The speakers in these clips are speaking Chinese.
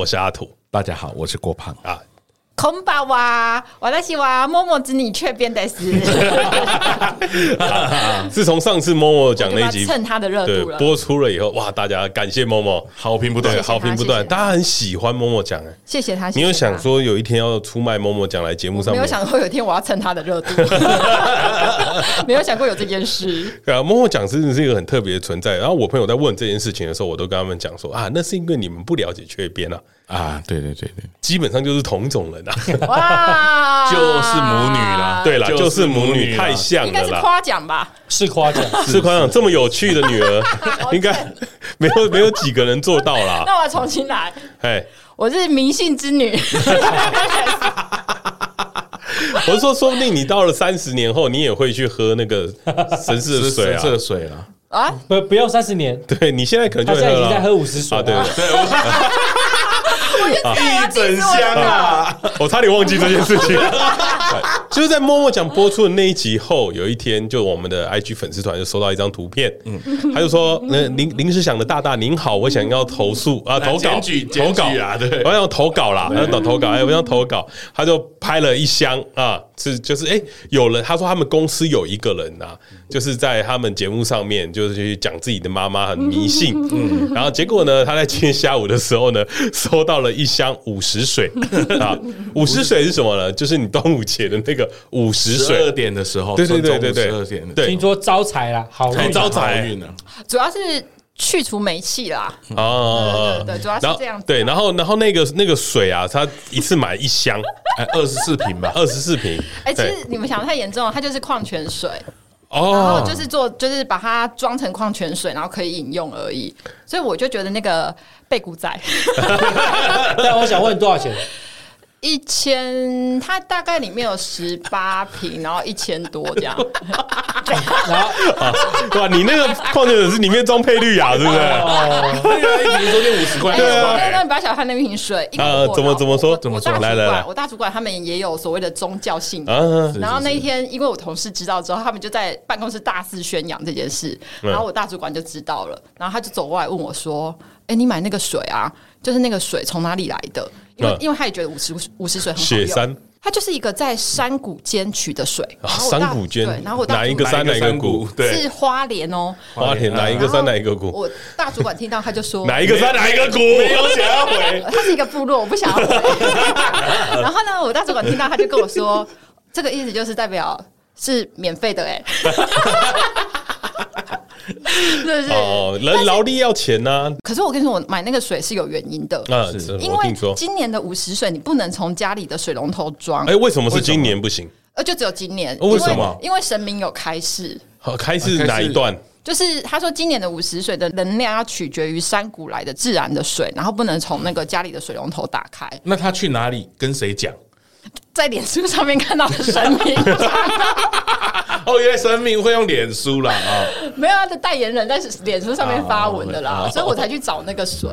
我是阿土。大家好，我是郭胖啊。空巴哇，我在希望默默之你却变得是。自从上次默默讲那一集蹭他的热度了，播出了以后，哇，大家感谢默默，好评不断，好评不断，大家很喜欢默默讲哎，谢谢他。你有想说有一天要出卖默默讲来节目上面？没有想过有一天我要蹭他的热度，没有想过有这件事。对啊，默默讲真的是一个很特别的存在。然后我朋友在问这件事情的时候，我都跟他们讲说啊，那是因为你们不了解雀边啊。啊，对对对对，基本上就是同种人啊，哇，就是母女啦，对啦，就是母女，太像了，应该是夸奖吧？是夸奖，是夸奖，这么有趣的女儿，应该没有没有几个人做到啦。那我要重新来，哎，我是迷信之女。我是说，说不定你到了三十年后，你也会去喝那个神似的水啊，神水啊，啊，不，不要三十年，对你现在可能就现在已经在喝五十水啊，对对。一整箱啊！我差点忘记这件事情。就是在默默讲播出的那一集后，有一天，就我们的 IG 粉丝团就收到一张图片，嗯，他就说：“那临临时想的大大您好，我想要投诉啊，投稿，投稿啊，对，我想投稿啦，要投投稿，哎，我想投稿。”他就拍了一箱啊，是就是哎，有人他说他们公司有一个人啊，就是在他们节目上面就是去讲自己的妈妈很迷信，嗯，然后结果呢，他在今天下午的时候呢，收到了一箱五十水啊，五十水是什么呢？就是你端午节的那个。五十水，十二点的时候，对对对对对，十二点，对，听说招财啦，好招财运呢，主要是去除煤气啦。哦，对，主要是这样。对，然后然后那个那个水啊，他一次买一箱，哎，二十四瓶吧，二十四瓶。哎，其实你们想的太严重了，它就是矿泉水哦，然后就是做，就是把它装成矿泉水，然后可以饮用而已。所以我就觉得那个贝古仔，但我想问多少钱？一千，它大概里面有十八瓶，然后一千多这样。然后啊，哇，你那个矿泉水是里面装配绿雅，对不对？哦，那个一瓶说就五十块。对啊，那你不要小看那瓶水。呃，怎么怎么说？怎么说？来来来，我大主管他们也有所谓的宗教信仰。然后那一天，因为我同事知道之后，他们就在办公室大肆宣扬这件事。然后我大主管就知道了，然后他就走过来问我说：“哎，你买那个水啊，就是那个水从哪里来的？”因为因为他也觉得五十五十水很好用，雪山，它就是一个在山谷间取的水。山谷间，对，然后我哪一个山哪一个谷？是花莲哦，花莲哪一个山哪一个谷？我大主管听到他就说哪一个山哪一个谷？没有想要回，它是一个部落，我不想要回。然后呢，我大主管听到他就跟我说，这个意思就是代表是免费的哎。是是哦，人劳力要钱呐。可是我跟你说，我买那个水是有原因的。啊，因为今年的五十水你不能从家里的水龙头装。哎，为什么是今年不行？呃，就只有今年。为什么？因为神明有开示。好，开示哪一段？就是他说，今年的五十水的能量要取决于山谷来的自然的水，然后不能从那个家里的水龙头打开。那他去哪里跟谁讲？在脸书上面看到的神明。哦，原来神明会用脸书啦啊！没有他的代言人在脸书上面发文的啦，所以我才去找那个水，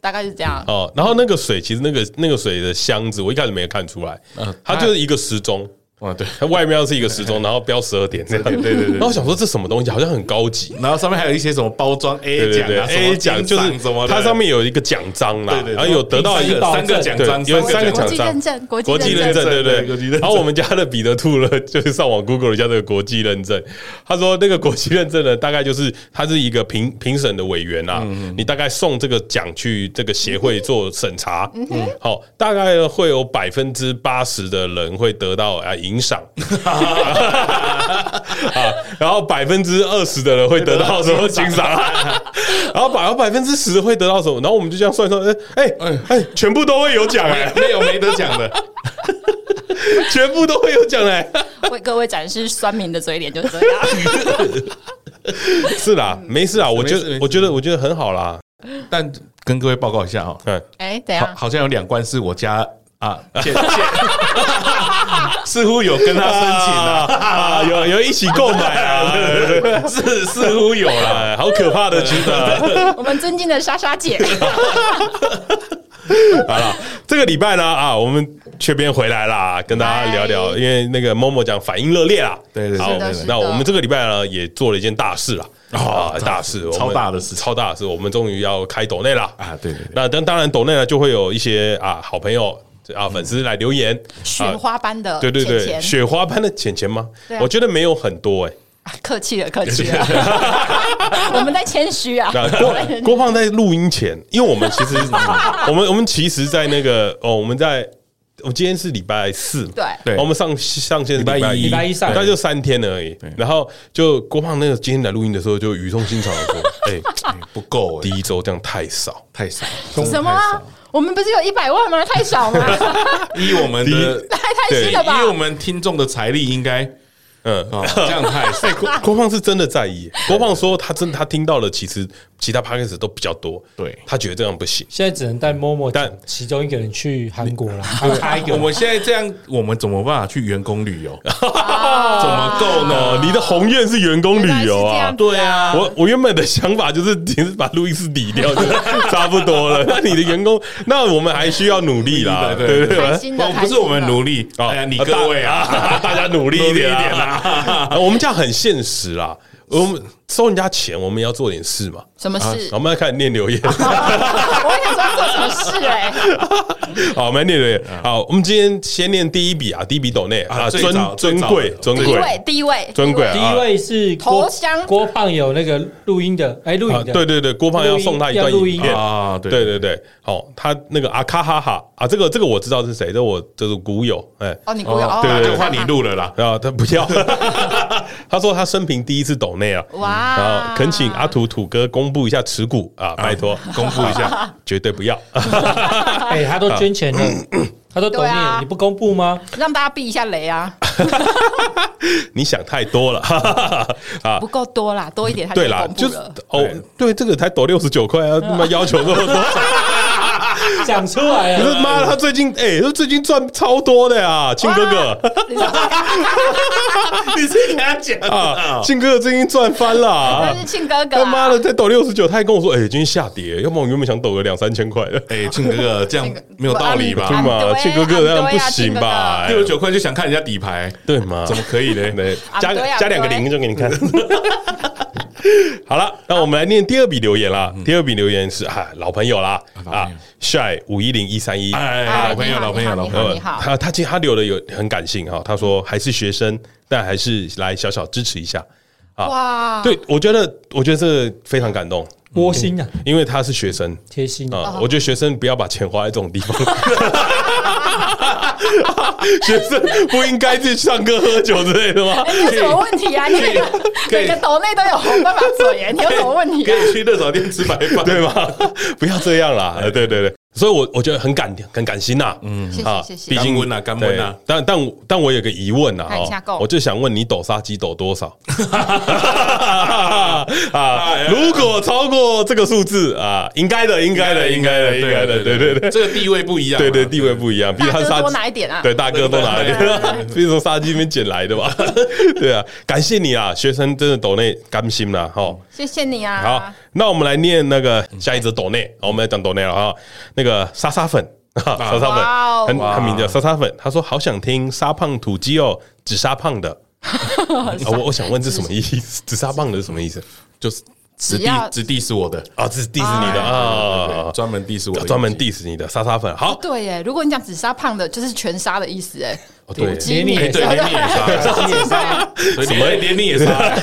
大概是这样。哦，然后那个水其实那个那个水的箱子，我一开始没有看出来，它就是一个时钟。啊，对，它外面是一个时钟，然后标十二点这样，对对对。然后我想说这什么东西，好像很高级，然后上面还有一些什么包装 A 奖啊，A 奖就是什么，它上面有一个奖章啦，对对然后有得到一个三个奖章，有三个奖章，国际认证，国际认证，对对。然后我们家的彼得兔呢，就是上网 Google 一下这个国际认证，他说那个国际认证呢，大概就是他是一个评评审的委员啊，你大概送这个奖去这个协会做审查，嗯好，大概会有百分之八十的人会得到啊银赏。啊，然后百分之二十的人会得到什么奖赏？然后百百分之十会得到什么？然后我们就这样算算，哎哎哎，全部都会有奖哎，没有没得奖的，全部都会有奖哎，为各位展示酸民的嘴脸，就这样。是啦，没事啊，我觉得我觉得我觉得很好啦。但跟各位报告一下哈，哎，等下，好像有两关是我家啊，借借。似乎有跟他申请了啊，有有一起购买啊，是似乎有了，好可怕的，觉得我们尊敬的莎莎姐，好了，这个礼拜呢啊，我们雀边回来啦，跟大家聊聊，因为那个 Momo 讲反应热烈啦，对对对，好，那我们这个礼拜呢也做了一件大事了啊，大事，超大的事，超大的事，我们终于要开抖内了啊，对对，那当当然抖内呢就会有一些啊好朋友啊粉丝来留言，雪花般的，对对对，雪花般的钱钱吗？我觉得没有很多哎。客气了，客气了，我们在谦虚啊。郭郭胖在录音前，因为我们其实，我们我们其实，在那个哦，我们在，我今天是礼拜四，对。对，我们上上线礼拜一，礼拜一上，大概就三天而已。然后就郭胖那个今天来录音的时候，就语重心长的说：“哎，不够，第一周这样太少，太少。什么？我们不是有一百万吗？太少吗？以我们的太太新了吧？以我们听众的财力，应该。”嗯，这样太郭郭胖是真的在意。郭胖说他真他听到了，其实其他 podcast 都比较多。对，他觉得这样不行。现在只能带 Momo，但其中一个人去韩国了。他一个，我们现在这样，我们怎么办法去员工旅游？怎么够呢？你的宏愿是员工旅游啊？对啊。我我原本的想法就是，只是把路易斯抵掉就 差不多了。那你的员工，那我们还需要努力啦。对对对，不是我们努力啊，你各位啊，大家努力一点啊。我们这样很现实啦，我们收人家钱，我们也要做点事嘛。什么事？我们来开始念留言。我也想说做什么事哎。好，我们来念留言。好，我们今天先念第一笔啊，第一笔抖内。啊，尊尊贵尊贵，第一位。尊贵，第一位是头香。郭胖有那个录音的，哎，录音的，对对对，郭胖要送他一段录音啊，对。对对，好，他那个阿卡哈哈。啊，这个这个我知道是谁，这我这是股友，哎，哦，你股友，对对，换你录了啦，啊，他不要，他说他生平第一次抖内啊，哇，然后恳请阿土土哥公布一下持股啊，拜托公布一下，绝对不要。哎，他都捐钱了，他都懂你，你不公布吗？让大家避一下雷啊！你想太多了 啊，不够多啦，多一点他就公布了。哦，对，这个才抖六十九块啊，他妈要求那么多。讲出来了！妈的，他最近哎，他最近赚超多的呀，庆哥哥。你自己给他讲啊，庆哥哥最近赚翻了。是庆哥哥。他妈的，在抖六十九，他还跟我说，哎，今天下跌，要不然我原本想抖个两三千块的。哎，庆哥哥 这样没有道理吧？对吗？庆哥哥这样不行吧？六十九块就想看人家底牌，对吗？怎么可以呢？加加两个零就给你看。好了，那我们来念第二笔留言啦。第二笔留言是啊，老朋友啦。啊，shy 五一零一三一，哎，老朋友，老朋友，老朋友，他他其实他留的有很感性哈，他说还是学生，但还是来小小支持一下。啊。哇，对我觉得我觉得这个非常感动，窝心啊，因为他是学生，贴心啊。我觉得学生不要把钱花在这种地方。学生不应该去唱歌喝酒之类的吗？有什么问题啊？你每个每个岛内都有红爸爸嘴耶，你有什么问题？可以去热炒店吃白饭，对吗？不要这样啦！对对对，所以我我觉得很感很感心呐。嗯，谢谢谢谢。毕竟温呐，干温呐。但但但我有个疑问呐，我就想问你抖沙鸡抖多少？啊，如果超过这个数字啊，应该的，应该的，应该的，应该的，对对对，这个地位不一样，对对，地位不一样，比如他多拿一点啊，对，大哥多拿一点，比如 从沙鸡那边捡来的吧，对啊，感谢你啊，学生真的抖内甘心了哈，谢谢你啊，好，那我们来念那个下一则抖内，我们来讲抖内了哈，那个沙沙粉，沙沙粉，很很名叫沙沙粉，他说好想听沙胖土鸡哦，只沙胖的。我我想问这什么意思？紫沙胖的是什么意思？就是指地指地是我的。啊，指地是你的啊，专门 diss 我，专门 diss 你的沙沙粉。好，对耶，如果你讲紫砂胖的，就是全沙的意思哎。对，连你也杀，连你也沙，什么？连你也沙？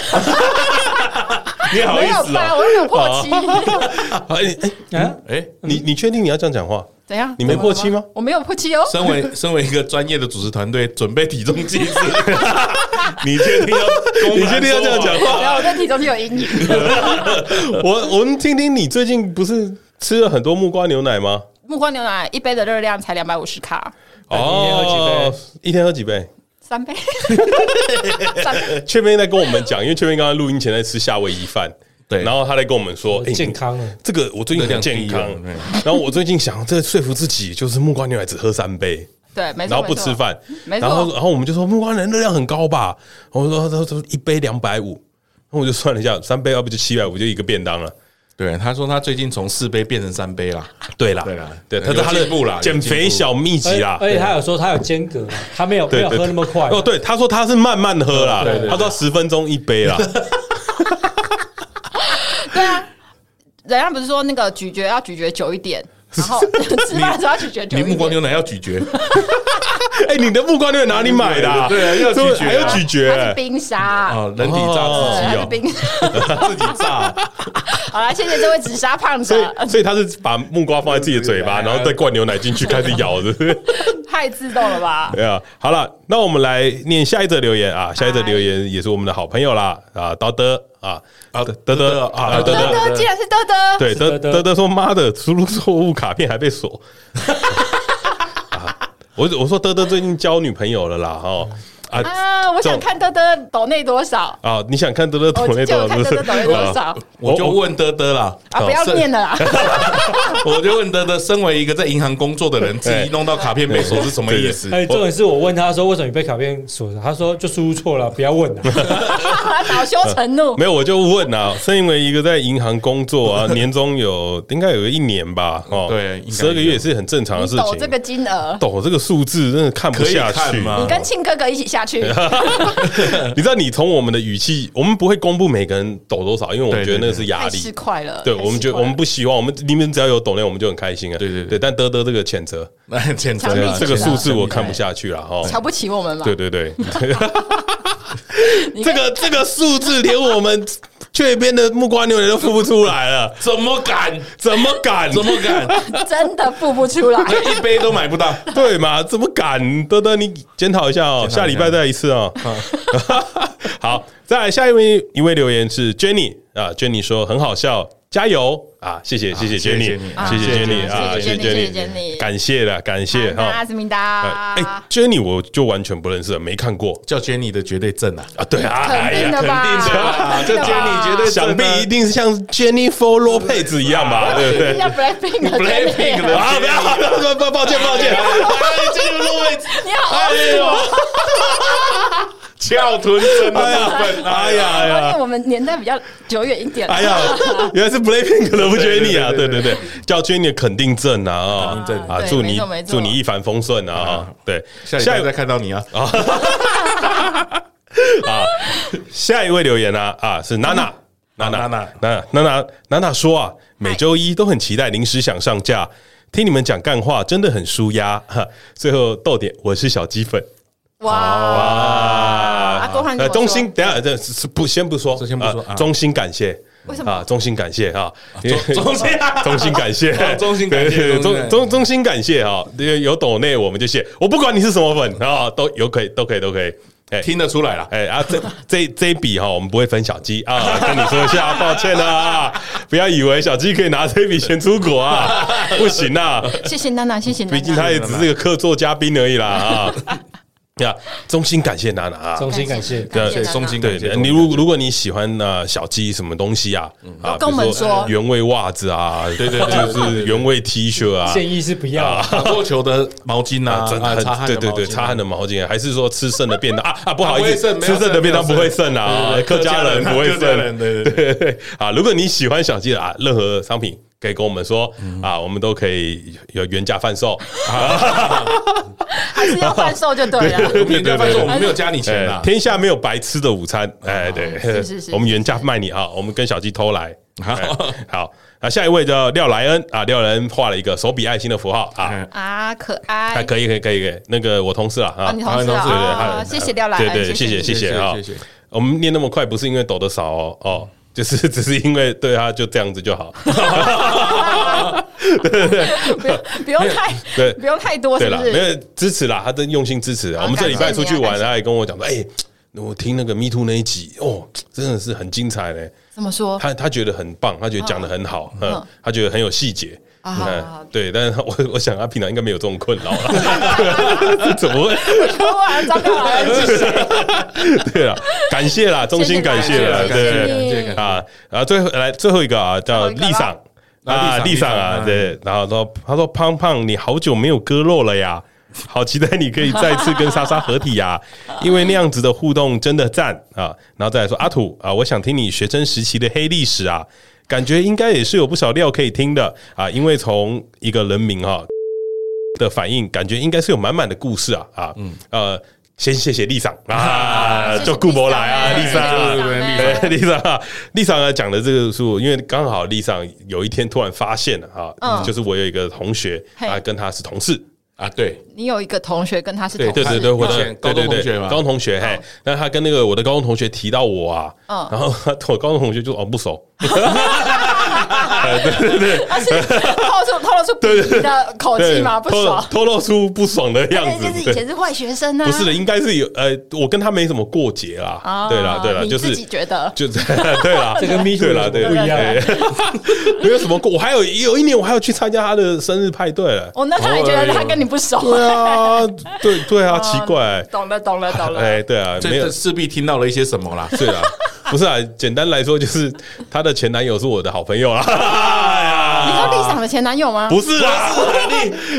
你好意思啊？我有破七。哎哎哎，你你确定你要这样讲话？怎样？你没破七吗？我没有破七哦。身为 身为一个专业的主持团队，准备体重计时，你确定要？你确定要这样讲话？然后我对体重是有阴影。我我们听听，你最近不是吃了很多木瓜牛奶吗？木瓜牛奶一杯的热量才两百五十卡。哦，一天喝几杯？三杯。雀边在跟我们讲，因为雀边刚刚录音前在吃夏威夷饭。对，然后他来跟我们说，健康了，这个我最近很健康。然后我最近想，这说服自己，就是木瓜牛奶只喝三杯，对，没错，然后不吃饭，没错。然后，然后我们就说木瓜奶热量很高吧？我说，他说一杯两百五，那我就算了一下，三杯要不就七百五，就一个便当了。对，他说他最近从四杯变成三杯了。对啦，对啦，对，他是他的减肥小秘籍啦。而且他有说他有间隔，他没有没有喝那么快。哦，对，他说他是慢慢喝啦，他说十分钟一杯啦。对啊，人家不是说那个咀嚼要咀嚼久一点。然后 吃饭的时候要咀嚼，你木瓜牛奶要咀嚼。哎，你的木瓜牛奶哪里买的？对啊，要咀嚼，还要咀嚼。冰沙哦，人体榨汁机哦，冰 自己榨。好了，谢谢这位紫砂胖子。所以，所以他是把木瓜放在自己的嘴巴，然后再灌牛奶进去，开始咬的。太自动了吧？对啊，好了，那我们来念下一则留言啊，下一则留言也是我们的好朋友啦啊，刀德啊啊，德德啊，德德，竟然是德德，对，德德德说妈的，输入错误卡片还被锁。我我说德德最近交女朋友了啦，哈。啊！我想看德德抖内多少啊？你想看德德抖内多少？看德德抖内多少？我就问德德啦。啊！不要念了啦！我就问德德，身为一个在银行工作的人，自己弄到卡片被锁是什么意思？哎，重点是我问他说，为什么你被卡片锁着？他说就输入错了，不要问了。恼羞成怒。没有，我就问啊，身为一个在银行工作啊，年终有应该有个一年吧？哦，对，十二个月也是很正常的事情。抖这个金额，抖这个数字，真的看不下去吗？你跟庆哥哥一起下。下去，你知道，你从我们的语气，我们不会公布每个人抖多少，因为我们觉得那个是压力。是快了，对我们觉得我们不希望，我们你们只要有抖内，我们就很开心啊。对对对，但德德这个谴责，谴责这个数字我看不下去了哈，瞧不起我们了？对对对，这个这个数字连我们这边的木瓜牛奶都付不出来了，怎么敢？怎么敢？怎么敢？真的付不出来，一杯都买不到，对嘛？怎么敢？德德，你检讨一下哦，下礼拜再一次哦。好，再来下一位一位留言是 Jenny 啊，Jenny 说很好笑。加油啊！谢谢谢谢 Jenny，谢谢 Jenny 啊，谢谢 Jenny，感谢了感谢哈。阿斯明达，哎，Jenny 我就完全不认识了，没看过。叫 Jenny 的绝对正啊啊！对啊，肯定的吧？肯定的，这 Jenny 绝对想必一定是像 Jennifer Lopez 一样吧？对不对 啊！不要，抱抱歉抱歉，Jennifer Lopez，你好，翘臀真的呀。哎呀哎呀，因为我们年代比较久远一点。哎呀，原来是 Blaping 可能不缺你啊，对对对，叫缺你的肯定正啊啊，祝你祝你一帆风顺啊啊，对，下下一再看到你啊。啊，下一位留言呢、啊？啊，是娜娜，娜娜，娜娜，娜娜，娜娜说啊，每周一都很期待临时想上架，听你们讲干话真的很舒压。哈，最后逗点，我是小鸡粉。哇。哇。哇！呃，衷心等下这是不先不说，先不说，衷心感谢。为什么啊？衷心感谢啊！衷心衷心感谢，衷 心感谢，衷衷衷心感谢啊！有有抖内我们就谢，我不管你是什么粉啊，都有可以都可以都可以，哎，听得出来了，哎啊，这这这一笔哈，我们不会分小鸡啊，跟你说一下，抱歉啊，不要以为小鸡可以拿这笔钱出国啊，不行啊！谢谢娜娜，谢谢娜娜，毕竟他也只是个客座嘉宾而已啦啊。呀，衷心感谢娜娜啊！衷心感谢，对，衷心感谢你。如如果你喜欢呃小鸡什么东西啊，啊，跟我们说原味袜子啊，对对，就是原味 T 恤啊，建议是不要。打过球的毛巾啊，对对对，擦汗的毛巾，还是说吃剩的便当啊啊，不好意思，吃剩的便当不会剩啊，客家人不会剩，对对对 啊。如果你喜欢小鸡的啊，任何商品。可以跟我们说啊，我们都可以有原价贩售，还是要贩售就对了。原价贩售，我们没有加你钱的。天下没有白吃的午餐，哎，对，是是是，我们原价卖你啊，我们跟小鸡偷来。好，好，那下一位叫廖莱恩啊，廖莱恩画了一个手比爱心的符号啊。啊，可爱，还可以，可以，可以，可以。那个我同事啊，啊，你同事啊，谢谢廖莱恩，对对，谢谢。谢谢啊，我们念那么快，不是因为抖得少哦哦。就是只是因为对他就这样子就好，对对 对，不用不用太对，不用太多，对了，没有支持啦，他真用心支持。我们这礼拜出去玩，他也跟我讲说：“哎，我听那个 Me Too 那一集，哦，真的是很精彩嘞。”怎么说？他他觉得很棒，他觉得讲的很好，嗯，他觉得很有细节。啊，对，但是我我想他平常应该没有这种困扰了，怎么会？对啊，感谢啦，衷心感谢了，对。啊，然后最后来最后一个啊，叫丽桑啊，丽桑啊，对，然后说他说胖胖，你好久没有割肉了呀，好期待你可以再次跟莎莎合体呀，因为那样子的互动真的赞啊，然后再来说阿土啊，我想听你学生时期的黑历史啊。感觉应该也是有不少料可以听的啊，因为从一个人名哈的反应，感觉应该是有满满的故事啊啊，嗯。呃。先谢谢丽桑啊，就顾博来啊，丽桑，丽桑，丽桑啊，讲的这个书，因为刚好丽桑有一天突然发现了哈，就是我有一个同学，啊跟他是同事啊，对，你有一个同学跟他是同事，对对对，我的高中同学嘛，高中同学，嘿，那他跟那个我的高中同学提到我啊，然后 我高中同学就哦不熟。对对对，他是透露出透露出对的口气吗？不爽，透露出不爽的样子。就是以前是坏学生呢？不是的，应该是有呃，我跟他没什么过节啦。对啦对啦，就是自己觉得，就 对啦，这个咪对啦 对不一样。没有什么过，我还有有一年我还要去参加他的生日派对了。哦，那他也觉得他跟你不熟？对啊，对对啊，奇怪。懂了懂了懂了。哎，对啊，没有势必听到了一些什么啦？对啊。不是啊，简单来说就是她的前男友是我的好朋友啊。你说丽桑的前男友吗？不是啊，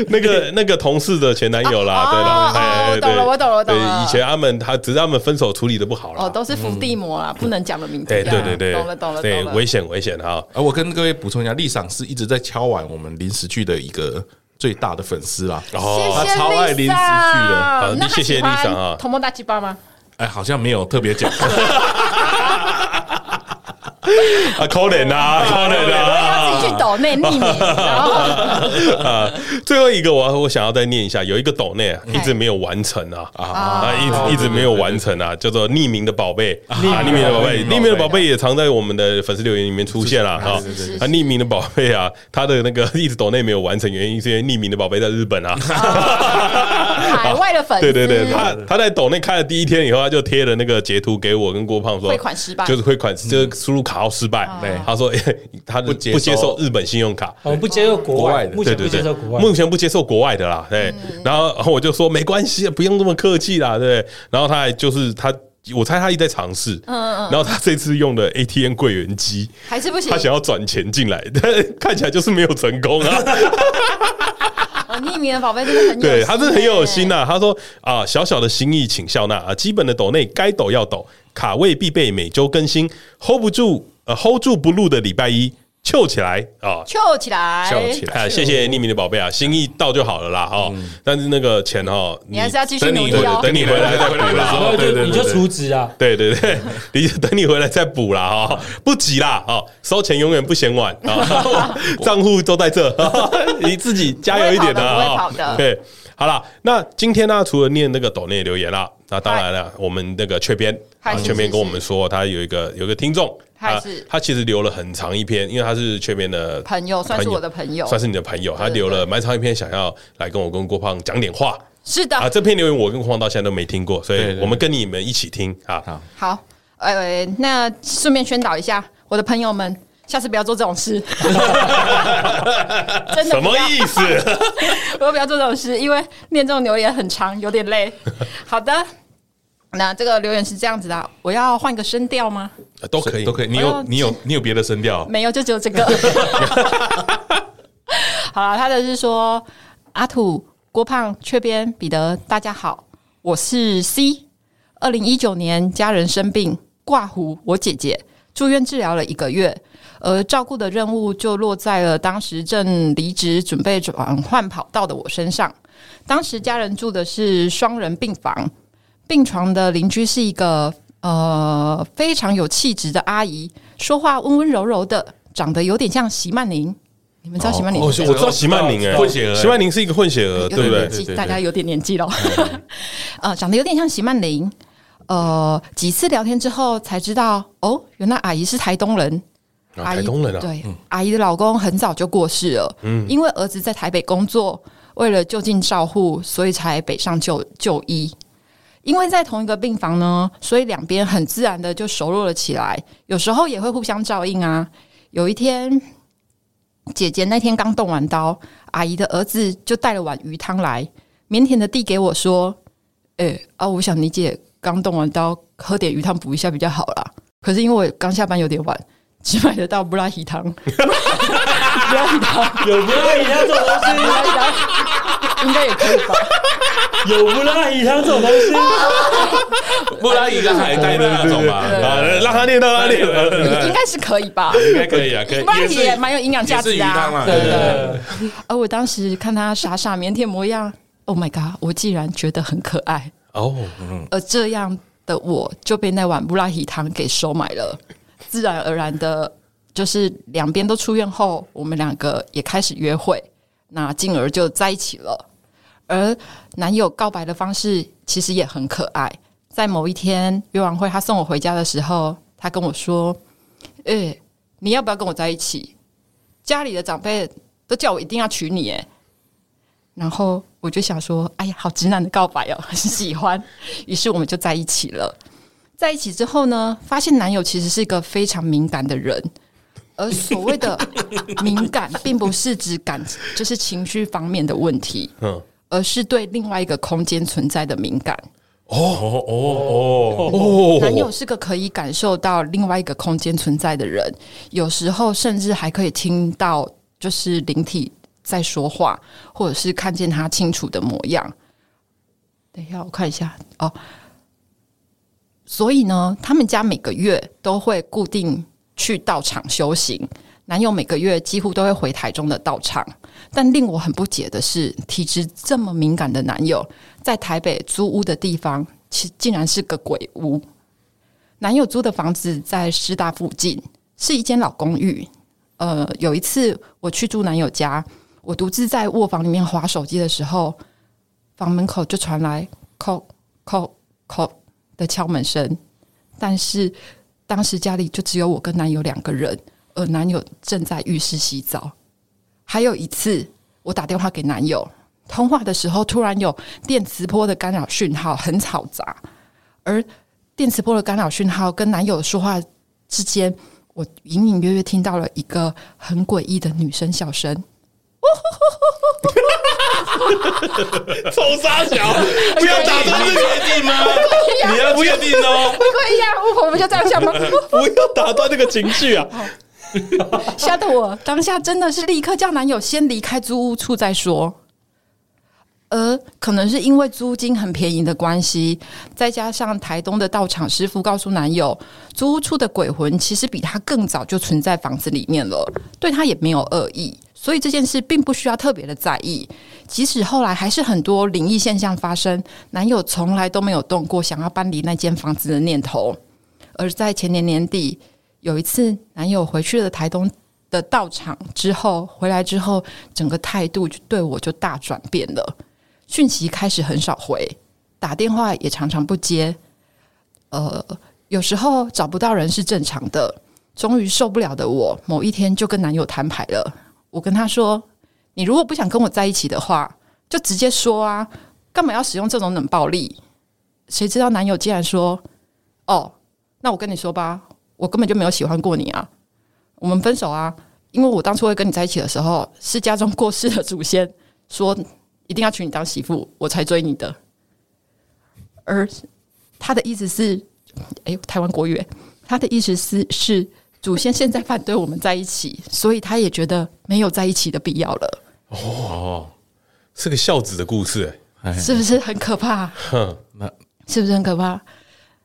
那个 那个同事的前男友啦。对了，我懂了，我懂了，我懂了。以前他们他只是他们分手处理的不好了。哦，都是伏地魔啦，不能讲的名字。对对对对，懂了懂了。对，危险危险哈。而我跟各位补充一下，丽桑是一直在敲碗我们临时剧的一个最大的粉丝啦。哦，他超爱临时剧的。好，谢谢丽桑啊。同梦大鸡巴吗？哎，好像没有特别讲。啊，可怜啊，可怜啊！自己去抖内匿名。啊，最后一个我我想要再念一下，有一个抖内一直没有完成啊啊，一直一直没有完成啊，叫做匿名的宝贝。啊，匿名的宝贝，匿名的宝贝。也常在我们的粉丝留言里面出现了啊。啊，匿名的宝贝啊，他的那个一直抖内没有完成，原因是因为匿名的宝贝在日本啊，海外的粉丝。对对对，他他在抖内开了第一天以后，他就贴了那个截图给我跟郭胖说，汇款失败，就是汇款就是输入。卡号失败，对他说他不不接受日本信用卡，我们不接受国外的，目前不接受国外，目前不接受国外的啦。对，然后我就说没关系，不用这么客气啦，对。然后他还就是他，我猜他一直在尝试，嗯嗯。然后他这次用的 ATM 柜员机还是不行，他想要转钱进来，但 看起来就是没有成功啊。匿名的宝贝真的很对，他真的很有心呐。他说啊，小小的心意请笑纳啊，基本的抖内该抖要抖。卡位必备，每周更新，hold 不住，呃，hold 住不录的礼拜一，翘起来啊，翘起来，翘起来，谢谢匿名的宝贝啊，心意到就好了啦，哈，但是那个钱哈，你还是要继续努力哦，等你回来再补啦，对对，你就出资啊，对对对，你 等你回来再补啦，哈，不急啦，哈，收钱永远不嫌晚啊，账户都在这，你自己加油一点的啊，对。好了，那今天呢，除了念那个抖内留言了，那当然了，我们那个雀边啊，雀边跟我们说，他有一个有一个听众，他是。他其实留了很长一篇，因为他是雀边的朋友，算是我的朋友，算是你的朋友，他留了蛮长一篇，想要来跟我跟郭胖讲点话。是的，啊，这篇留言我跟郭胖到现在都没听过，所以我们跟你们一起听啊。好，呃，那顺便宣导一下，我的朋友们。下次不要做这种事，真的什么意思？我不要做这种事，因为念这种留言很长，有点累。好的，那这个留言是这样子的，我要换个声调吗？都可以，都可以。你有你有你有别的声调？没有，就只有这个。好了，他的是说阿土、郭胖、雀边、彼得，大家好，我是 C。二零一九年家人生病挂胡，我姐姐住院治疗了一个月。而照顾的任务就落在了当时正离职、准备转换跑道的我身上。当时家人住的是双人病房，病床的邻居是一个呃非常有气质的阿姨，说话温温柔柔的，长得有点像席曼宁。你们知道席曼宁？我知道席曼宁，哎，混血儿。席曼宁是一个混血儿，对不对？大家有点年纪了。呃，长得有点像席曼宁。呃，几次聊天之后才知道，哦，原来阿姨是台东人。阿姨，对，阿姨的老公很早就过世了，嗯，因为儿子在台北工作，为了就近照护，所以才北上就就医。因为在同一个病房呢，所以两边很自然的就熟络了起来，有时候也会互相照应啊。有一天，姐姐那天刚动完刀，阿姨的儿子就带了碗鱼汤来，腼腆的递给我说：“哎、欸、啊，我想你姐刚动完刀，喝点鱼汤补一下比较好啦。”可是因为我刚下班有点晚。只买得到布拉提汤，布拉提汤有布拉提汤这种东西，应该也可以吧？有布拉提汤这种东西，布拉提跟海带的那种吧？啊，让他念，让他念，应该是可以吧？应该可以啊，可以。布拉提也蛮有营养价值的啊，对对。而我当时看他傻傻腼腆模样，Oh my god！我竟然觉得很可爱哦。而这样的我就被那碗布拉提汤给收买了，自然而然的，就是两边都出院后，我们两个也开始约会，那进而就在一起了。而男友告白的方式其实也很可爱。在某一天约完会，他送我回家的时候，他跟我说：“诶、你要不要跟我在一起？家里的长辈都叫我一定要娶你。”诶，然后我就想说：“哎呀，好直男的告白哦，很喜欢。”于是我们就在一起了。在一起之后呢，发现男友其实是一个非常敏感的人。而所谓的敏感，并不是指感，就是情绪方面的问题。嗯。而是对另外一个空间存在的敏感。哦哦哦哦！男友是个可以感受到另外一个空间存在的人，有时候甚至还可以听到就是灵体在说话，或者是看见他清楚的模样。等一下，我看一下哦。所以呢，他们家每个月都会固定去道场修行。男友每个月几乎都会回台中的道场，但令我很不解的是，体质这么敏感的男友，在台北租屋的地方，其竟然是个鬼屋。男友租的房子在师大附近，是一间老公寓。呃，有一次我去住男友家，我独自在卧房里面划手机的时候，房门口就传来“叩叩叩”的敲门声，但是当时家里就只有我跟男友两个人。而男友正在浴室洗澡。还有一次，我打电话给男友，通话的时候突然有电磁波的干扰讯号，很吵杂。而电磁波的干扰讯号跟男友说话之间，我隐隐约约听到了一个很诡异的女生笑声。臭沙小，不要打断这个决定吗？你要不确定哦？不会呀，我们就这样想吗？不要打断那个情绪啊！吓得我当下真的是立刻叫男友先离开租屋处再说。而可能是因为租金很便宜的关系，再加上台东的道场师傅告诉男友，租屋处的鬼魂其实比他更早就存在房子里面了，对他也没有恶意，所以这件事并不需要特别的在意。即使后来还是很多灵异现象发生，男友从来都没有动过想要搬离那间房子的念头。而在前年年底。有一次，男友回去了台东的道场之后，回来之后，整个态度就对我就大转变了。讯息开始很少回，打电话也常常不接。呃，有时候找不到人是正常的。终于受不了的我，某一天就跟男友摊牌了。我跟他说：“你如果不想跟我在一起的话，就直接说啊，干嘛要使用这种冷暴力？”谁知道男友竟然说：“哦，那我跟你说吧。”我根本就没有喜欢过你啊！我们分手啊！因为我当初会跟你在一起的时候，是家中过世的祖先说一定要娶你当媳妇，我才追你的。而他的意思是，哎，台湾国语，他的意思是是祖先现在反对我们在一起，所以他也觉得没有在一起的必要了。哦，是个孝子的故事，哎，是不是很可怕？哼，那是不是很可怕？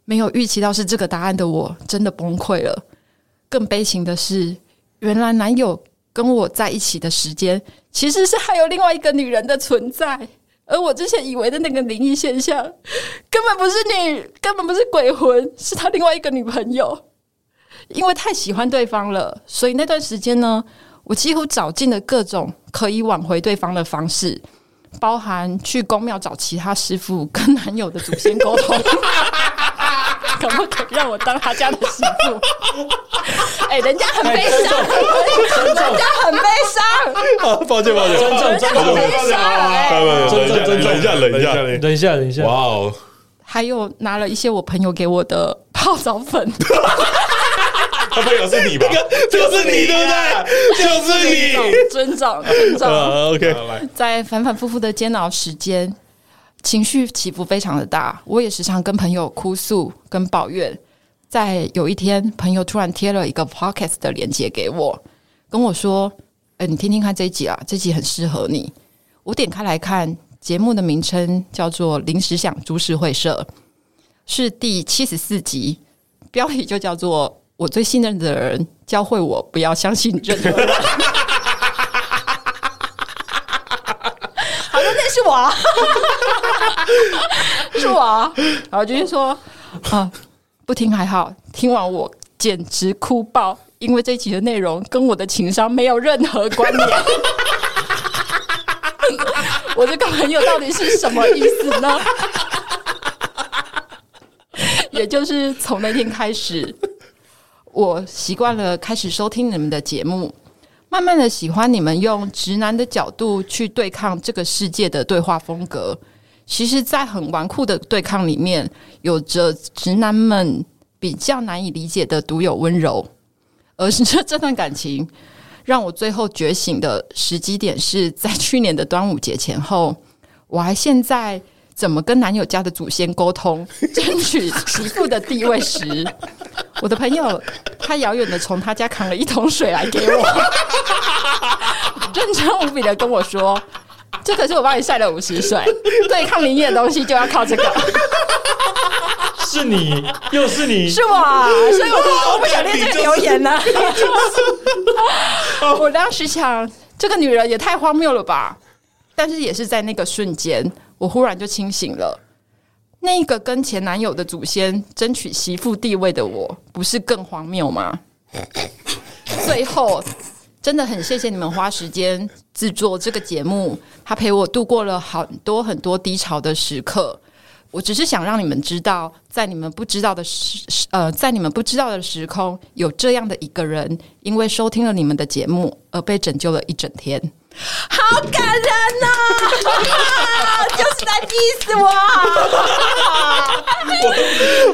没有预期到是这个答案的我，真的崩溃了。更悲情的是，原来男友跟我在一起的时间，其实是还有另外一个女人的存在。而我之前以为的那个灵异现象，根本不是女，根本不是鬼魂，是他另外一个女朋友。因为太喜欢对方了，所以那段时间呢，我几乎找尽了各种可以挽回对方的方式，包含去公庙找其他师傅跟男友的祖先沟通。可不可以让我当他家的媳妇？哎、欸，人家很悲伤，人家很悲伤。啊，抱歉，抱歉，尊重，尊重，悲伤。哎，尊重，尊重，等一下，等一下，等一下，等一下。哇哦！还有拿了一些我朋友给我的泡澡粉。他朋友是你吧？就是你，对不对？就是你。尊重，尊重。OK，在反反复复的煎熬时间。情绪起伏非常的大，我也时常跟朋友哭诉跟抱怨。在有一天，朋友突然贴了一个 podcast 的链接给我，跟我说：“哎、欸，你听听看这一集啊，这集很适合你。”我点开来看，节目的名称叫做《临时想株式会社》，是第七十四集，标题就叫做“我最信任的人教会我不要相信任何人”。好的，那是我、啊，是我、啊。然后就是说啊，不听还好，听完我简直哭爆，因为这集的内容跟我的情商没有任何关联。我这个朋友到底是什么意思呢？也就是从那天开始，我习惯了开始收听你们的节目。慢慢的喜欢你们用直男的角度去对抗这个世界的对话风格，其实，在很纨绔的对抗里面，有着直男们比较难以理解的独有温柔。而是这这段感情，让我最后觉醒的时机点是在去年的端午节前后，我还现在怎么跟男友家的祖先沟通，争取媳妇的地位时。我的朋友，他遥远的从他家扛了一桶水来给我，认 真无比的跟我说：“这可是我帮你晒了五十岁，对抗灵验的东西就要靠这个。”是你，又是你，是我，所以我我不想念这个留言了。我当时想，这个女人也太荒谬了吧！但是也是在那个瞬间，我忽然就清醒了。那个跟前男友的祖先争取媳妇地位的我，不是更荒谬吗？最后，真的很谢谢你们花时间制作这个节目，他陪我度过了很多很多低潮的时刻。我只是想让你们知道，在你们不知道的时，呃，在你们不知道的时空，有这样的一个人，因为收听了你们的节目而被拯救了一整天。好感人呐、啊！就是在 diss 我，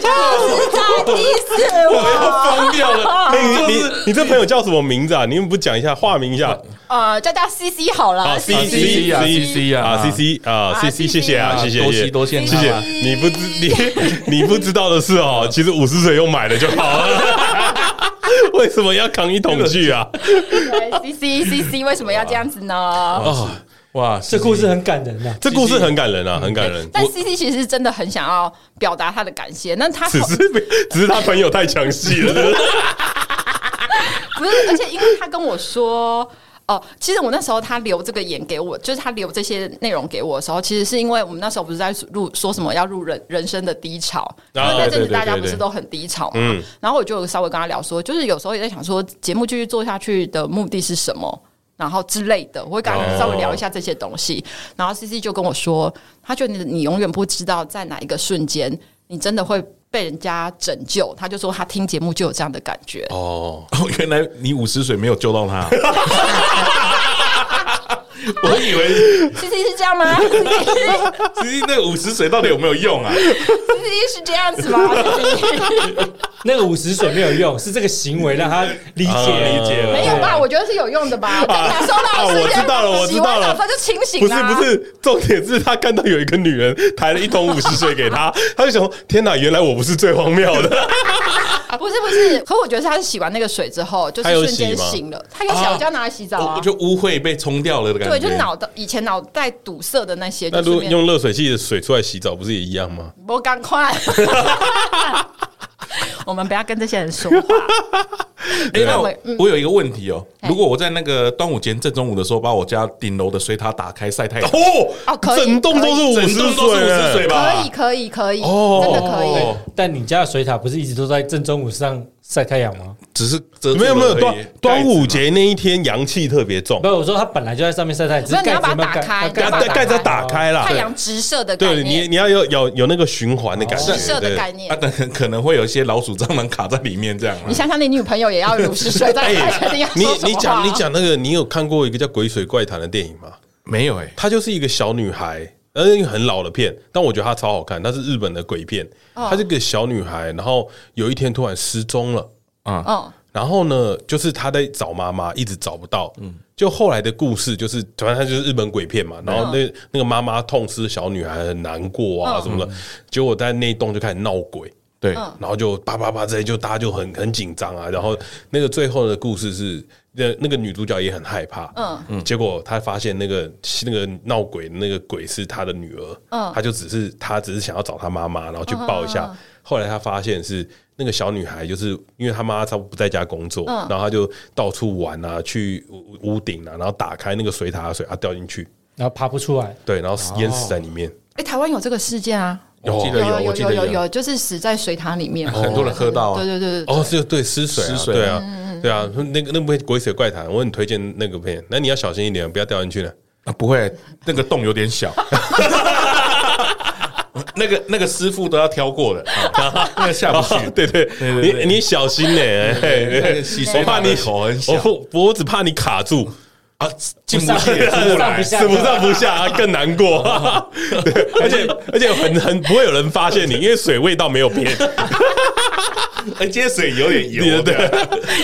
就是在 diss 我，我要疯掉了！你你你这朋友叫什么名字啊？你们不讲一下化名一下？呃，叫叫 C C 好了，C C 啊，C C 啊，C C 啊，C C，谢谢啊，谢谢，多谢多谢，谢谢。你不知你你不知道的是哦，其实五十水用买的就好了。为什么要扛一桶去啊？C C C C 为什么要这样子呢？哦，哇，这故事很感人啊！这故事很感人啊，很感人。但 C C 其实真的很想要表达他的感谢，那他只是 只是他朋友太强势了，不是？而且因为他跟我说。哦，其实我那时候他留这个言给我，就是他留这些内容给我的时候，其实是因为我们那时候不是在录说什么要入人人生的低潮，因为那阵子大家不是都很低潮嘛。嗯，然后我就稍微跟他聊说，就是有时候也在想说，节目继续做下去的目的是什么，然后之类的，我会跟他稍微聊一下这些东西。然后 CC 就跟我说，他觉得你你永远不知道在哪一个瞬间，你真的会。被人家拯救，他就说他听节目就有这样的感觉。哦，原来你五十岁没有救到他。我以为其实是这样吗？其实那个五十水到底有没有用啊？其实是这样子吗？那个五十水没有用，是这个行为让他理解理解了。没有吧？我觉得是有用的吧。他收到我知道了，我知道了，他就清醒了。不是不是，重点是他看到有一个女人抬了一桶五十水给他，他就想说：天哪，原来我不是最荒谬的。不是不是，可我觉得他是洗完那个水之后，就是瞬间醒了。他有小叫拿来洗澡啊，就污秽被冲掉了的感觉。对，就脑袋以前脑袋堵塞的那些。那如果用热水器的水出来洗澡，不是也一样吗？我赶快。我们不要跟这些人说话。哎，那我我有一个问题哦，如果我在那个端午节正中午的时候，把我家顶楼的水塔打开晒太阳，哦哦，整栋都是五十水吧？可以可以可以，哦，真的可以。但你家的水塔不是一直都在正中午上晒太阳吗？只是没有没有端端午节那一天阳气特别重。不是我说它本来就在上面晒太阳，只是你要把它打开，盖子打开了，太阳直射的概念。对你你要有有有那个循环的感觉，直射的概念。它等可能会有一些老鼠蟑螂卡在里面这样。你想想，你女朋友也要五十岁在 确定你你讲你讲那个，你有看过一个叫《鬼水怪谈》的电影吗？没有哎，她就是一个小女孩，呃，一个很老的片，但我觉得它超好看，它是日本的鬼片。它是个小女孩，然后有一天突然失踪了啊。然后呢，就是她在找妈妈，一直找不到。嗯，就后来的故事就是，反正它就是日本鬼片嘛。然后那那个妈妈痛失小女孩，很难过啊什么的。结果在那一栋就开始闹鬼，对，然后就叭叭叭这些，就大家就很很紧张啊。然后那个最后的故事是，那那个女主角也很害怕，嗯，结果她发现那个那个闹鬼的那个鬼是她的女儿，嗯，她就只是她只是想要找她妈妈，然后去抱一下。后来她发现是那个小女孩，就是因为她妈妈差不多不在家工作，然后她就到处玩啊，去屋顶啊，然后打开那个水塔的水啊，掉进去，然后爬不出来，对，然后淹死在里面。哎，台湾有这个事件啊。有记得有，有有有有，就是死在水塔里面，很多人喝到。对对对对，哦，是，对，失水，失水，对啊，对啊，那个那部《鬼水怪谈》，我很推荐那个片，那你要小心一点，不要掉进去了。啊，不会，那个洞有点小，那个那个师傅都要挑过的，那个下不去。对对，你你小心呢，我怕你口很小，我我只怕你卡住。啊，进不去，也出不来，死不上不下，更难过。对，而且而且很很不会有人发现你，因为水味道没有变。哎，今天水有点油，对，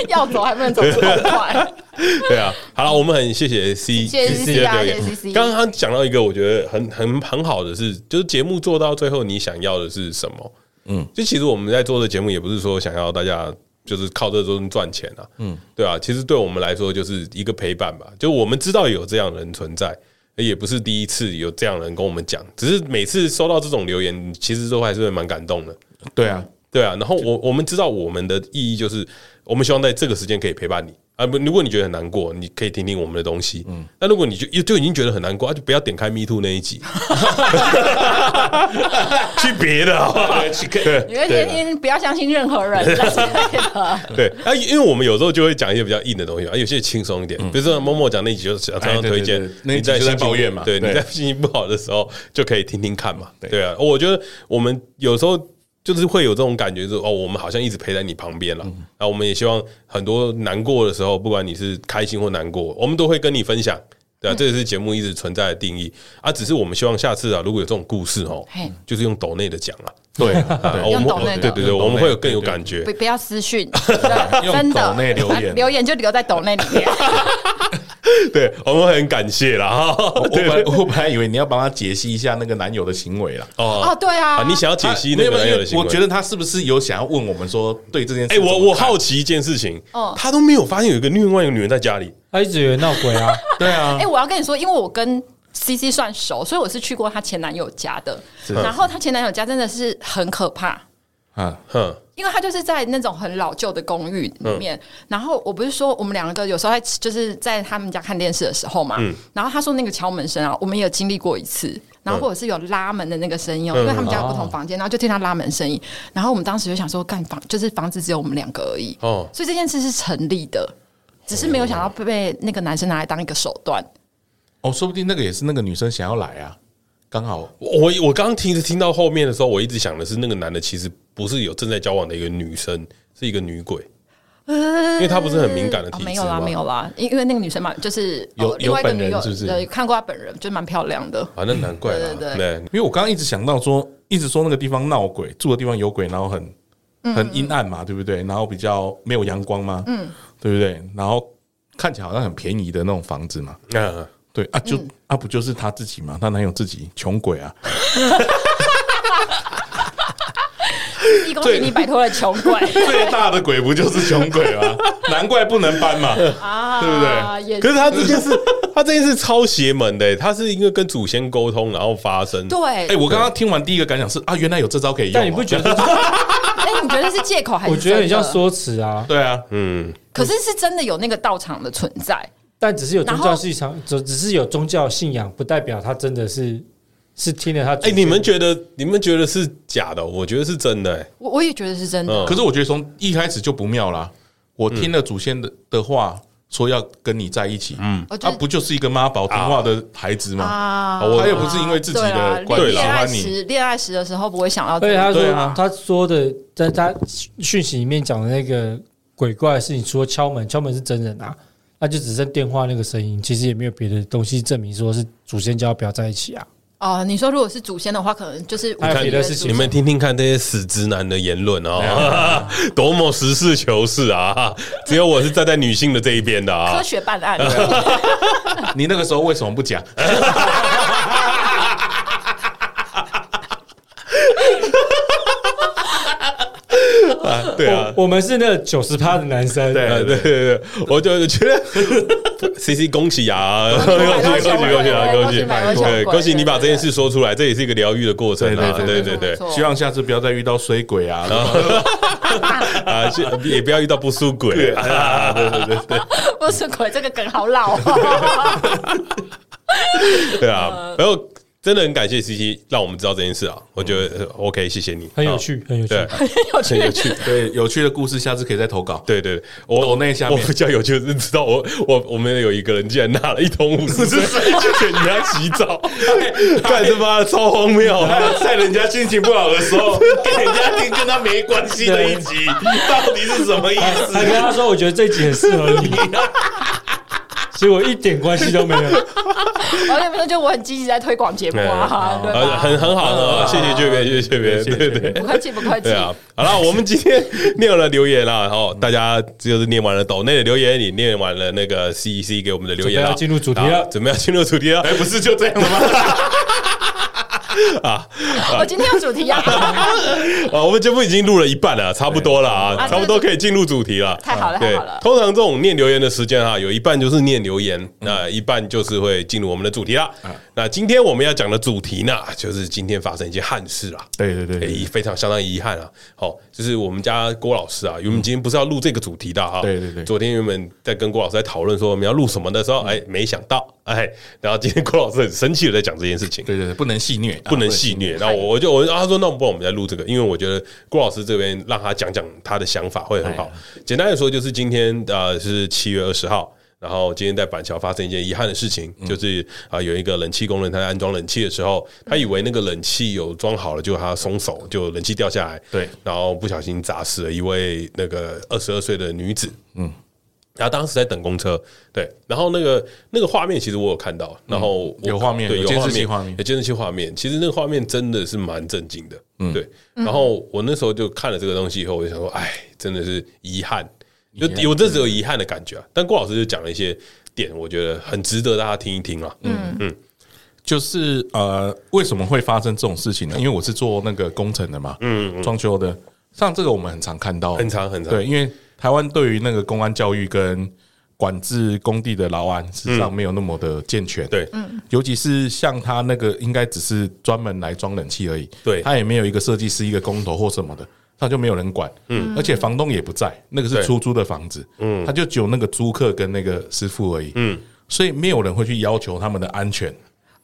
要走还不能走这么快。对啊，好了，我们很谢谢 C，谢谢 C 的表演。刚刚讲到一个我觉得很很很好的是，就是节目做到最后，你想要的是什么？嗯，就其实我们在做的节目也不是说想要大家。就是靠这种赚钱啊，嗯，对啊，其实对我们来说就是一个陪伴吧。就我们知道有这样的人存在，也不是第一次有这样的人跟我们讲，只是每次收到这种留言，其实都还是会蛮感动的。对啊，对啊。然后我我们知道我们的意义就是，我们希望在这个时间可以陪伴你。啊不，如果你觉得很难过，你可以听听我们的东西。嗯，那如果你就就已经觉得很难过，啊，就不要点开 Me Too 那一集，去别的好不好？对，你会天天不要相信任何人。对，啊，因为我们有时候就会讲一些比较硬的东西，啊，有些轻松一点，比如说默默讲那一集，就是常常推荐你在心情抱怨嘛，对，你在心情不好的时候就可以听听看嘛。对啊，我觉得我们有时候。就是会有这种感觉，就是哦，我们好像一直陪在你旁边了。那我们也希望很多难过的时候，不管你是开心或难过，我们都会跟你分享，对啊，这也是节目一直存在的定义。啊。只是我们希望下次啊，如果有这种故事哦，就是用抖内的讲啊，对，用抖内，对对对，我们会有更有感觉。不不要私讯 真的留言留言就留在抖内里面。对，我们很感谢啦。我本来我本来以为你要帮他解析一下那个男友的行为啦。哦哦，对啊，你想要解析那个男友的行为？我觉得他是不是有想要问我们说，对这件事？哎，我我好奇一件事情，哦，他都没有发现有一个另外一个女人在家里，他一直以为闹鬼啊。对啊。哎，我要跟你说，因为我跟 CC 算熟，所以我是去过她前男友家的。然后她前男友家真的是很可怕。嗯哼。因为他就是在那种很老旧的公寓里面，然后我不是说我们两个有时候在就是在他们家看电视的时候嘛，然后他说那个敲门声啊，我们也有经历过一次，然后或者是有拉门的那个声音，因为他们家有不同房间，然后就听到拉门声音，然后我们当时就想说，干房就是房子只有我们两个而已，哦，所以这件事是成立的，只是没有想到被那个男生拿来当一个手段，哦，说不定那个也是那个女生想要来啊。刚好我我刚刚听听到后面的时候，我一直想的是那个男的其实不是有正在交往的一个女生，是一个女鬼，因为他不是很敏感的体质。没有啦，没有啦，因因为那个女生嘛，就是有另外一个女友，是不是？对，看过她本人，就蛮漂亮的。啊，那难怪了，对对对。因为我刚刚一直想到说，一直说那个地方闹鬼，住的地方有鬼，然后很很阴暗嘛，对不对？然后比较没有阳光嘛，嗯，对不对？然后看起来好像很便宜的那种房子嘛，嗯。对啊，就、嗯、啊，不就是他自己嘛？他男友自己穷鬼啊！恭喜你摆脱了穷鬼，最大的鬼不就是穷鬼吗？难怪不能搬嘛，啊、对不对？可是他这件事，他这件事超邪门的、欸，他是因为跟祖先沟通然后发生。对，哎、欸，我刚刚听完第一个感想是啊，原来有这招可以用、喔。但你不觉得？哎、欸，你觉得是借口还是？我觉得很像说辞啊。对啊，嗯。可是是真的有那个道场的存在。但只是有宗教信仰，只只是有宗教信仰，不代表他真的是是听了他。哎，你们觉得你们觉得是假的？我觉得是真的。哎，我我也觉得是真的。可是我觉得从一开始就不妙啦。我听了祖先的的话，说要跟你在一起，嗯，他不就是一个妈宝听话的孩子吗？他又不是因为自己的关系喜欢你。恋爱时的时候不会想到。对，他说他说的，在他讯息里面讲的那个鬼怪的事情，除了敲门，敲门是真人啊。那就只剩电话那个声音，其实也没有别的东西证明说是祖先就要不要在一起啊。哦，你说如果是祖先的话，可能就是还有别的事情。你们听听看这些死直男的言论啊，多么实事求是啊！只有我是站在女性的这一边的啊。科学办案，你那个时候为什么不讲？对啊，我们是那九十趴的男生，对对。对对，我就觉得 C C 恭喜啊，恭喜恭喜恭喜啊，恭喜！对，恭喜你把这件事说出来，这也是一一个疗愈的过程啊，对对对，希望下次不要再遇到衰鬼啊，啊，也不要遇到不输鬼。啊，对对对对，不输鬼这个梗好老，对啊，然后。真的很感谢 CC 让我们知道这件事啊，我觉得 OK，谢谢你，很有趣，很有趣，很有趣，很有趣，对，有趣的故事下次可以再投稿。对对，我我那下面我比较有趣的是知道我我我们有一个人竟然拿了一桶五十 水去给人家洗澡，干他妈的超荒谬，在人家心情不好的时候 给人家听跟他没关系的一集，到底是什么意思？还跟他说，我觉得这集很适合你。结果一点关系都没有。我跟你说，就我很积极在推广节目啊，对，很很好的，谢谢这边，谢谢这边，对对，不客气，不客气。对啊，好了，我们今天念了留言了，然后大家就是念完了抖内的留言，你念完了那个 CEC 给我们的留言了，要进入主题了，准备要进入主题了，哎，不是就这样了吗？啊！我今天有主题啊！啊，我们节目已经录了一半了，差不多了啊，差不多可以进入主题了。太好了，太好了！通常这种念留言的时间啊，有一半就是念留言，那一半就是会进入我们的主题了。那今天我们要讲的主题呢，就是今天发生一件憾事啊。对对对，非常相当遗憾啊。好，就是我们家郭老师啊，因为我们今天不是要录这个主题的哈。对对对，昨天原本在跟郭老师在讨论说我们要录什么的时候，哎，没想到哎，然后今天郭老师很生气的在讲这件事情。对对对，不能戏虐，不能戏虐。然后我就我他说，那不然我们再录这个，因为我觉得郭老师这边让他讲讲他的想法会很好。简单的说，就是今天呃是七月二十号，然后今天在板桥发生一件遗憾的事情，就是啊有一个冷气工人他在安装冷气的时候，他以为那个冷气有装好了，就他松手，就冷气掉下来，对，然后不小心砸死了一位那个二十二岁的女子，嗯。然后当时在等公车，对，然后那个那个画面其实我有看到，然后有画面，对，有监视器画面，有监视器画面。其实那个画面真的是蛮震惊的，嗯，对。然后我那时候就看了这个东西以后，我就想说，哎，真的是遗憾，就有这只有遗憾的感觉啊。但郭老师就讲了一些点，我觉得很值得大家听一听啊。嗯嗯，就是呃，为什么会发生这种事情呢？因为我是做那个工程的嘛，嗯，装修的，像这个我们很常看到，很常很常，对，因为。台湾对于那个公安教育跟管制工地的劳安，事实上没有那么的健全。对，嗯，尤其是像他那个，应该只是专门来装冷气而已。对，他也没有一个设计师、一个工头或什么的，他就没有人管。嗯，而且房东也不在，那个是出租的房子。嗯，他就只有那个租客跟那个师傅而已。嗯，所以没有人会去要求他们的安全。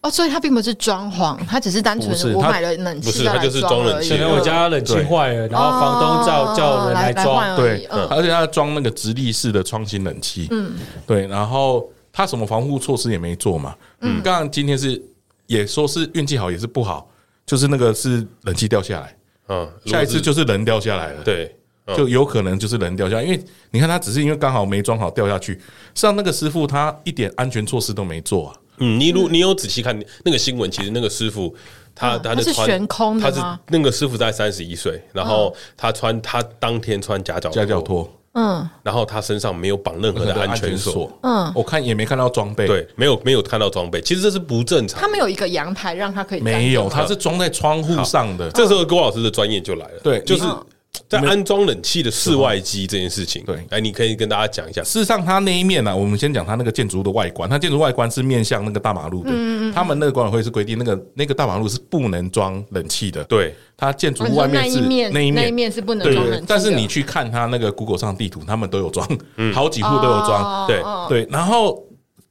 哦，所以他并不是装潢，他只是单纯的我买了冷气，不是他就是装冷气。可能我家冷气坏了，然后房东叫叫人来装，对，而且他装那个直立式的窗型冷气，嗯，对，然后他什么防护措施也没做嘛，嗯，刚刚今天是也说是运气好也是不好，就是那个是冷气掉下来，嗯，下一次就是人掉下来了，对，就有可能就是人掉下来，因为你看他只是因为刚好没装好掉下去，像那个师傅他一点安全措施都没做啊。嗯，你如你有仔细看那个新闻，其实那个师傅他他的穿悬空的，他是那个师傅在三十一岁，然后他穿他当天穿夹脚夹脚拖，嗯，然后他身上没有绑任何的安全锁，嗯，我看也没看到装备，对，没有没有看到装备，其实这是不正常。他没有一个阳台让他可以没有，他是装在窗户上的。这时候郭老师的专业就来了，对，就是。在安装冷气的室外机这件事情，对，哎，你可以跟大家讲一下。事实上，它那一面呢，我们先讲它那个建筑物的外观。它建筑外观是面向那个大马路的。嗯嗯。他们那个管委会是规定，那个那个大马路是不能装冷气的。对，它建筑物外面是那一面，那一面是不能装冷气。但是你去看它那个 Google 上地图，他们都有装，好几户都有装。对对，然后。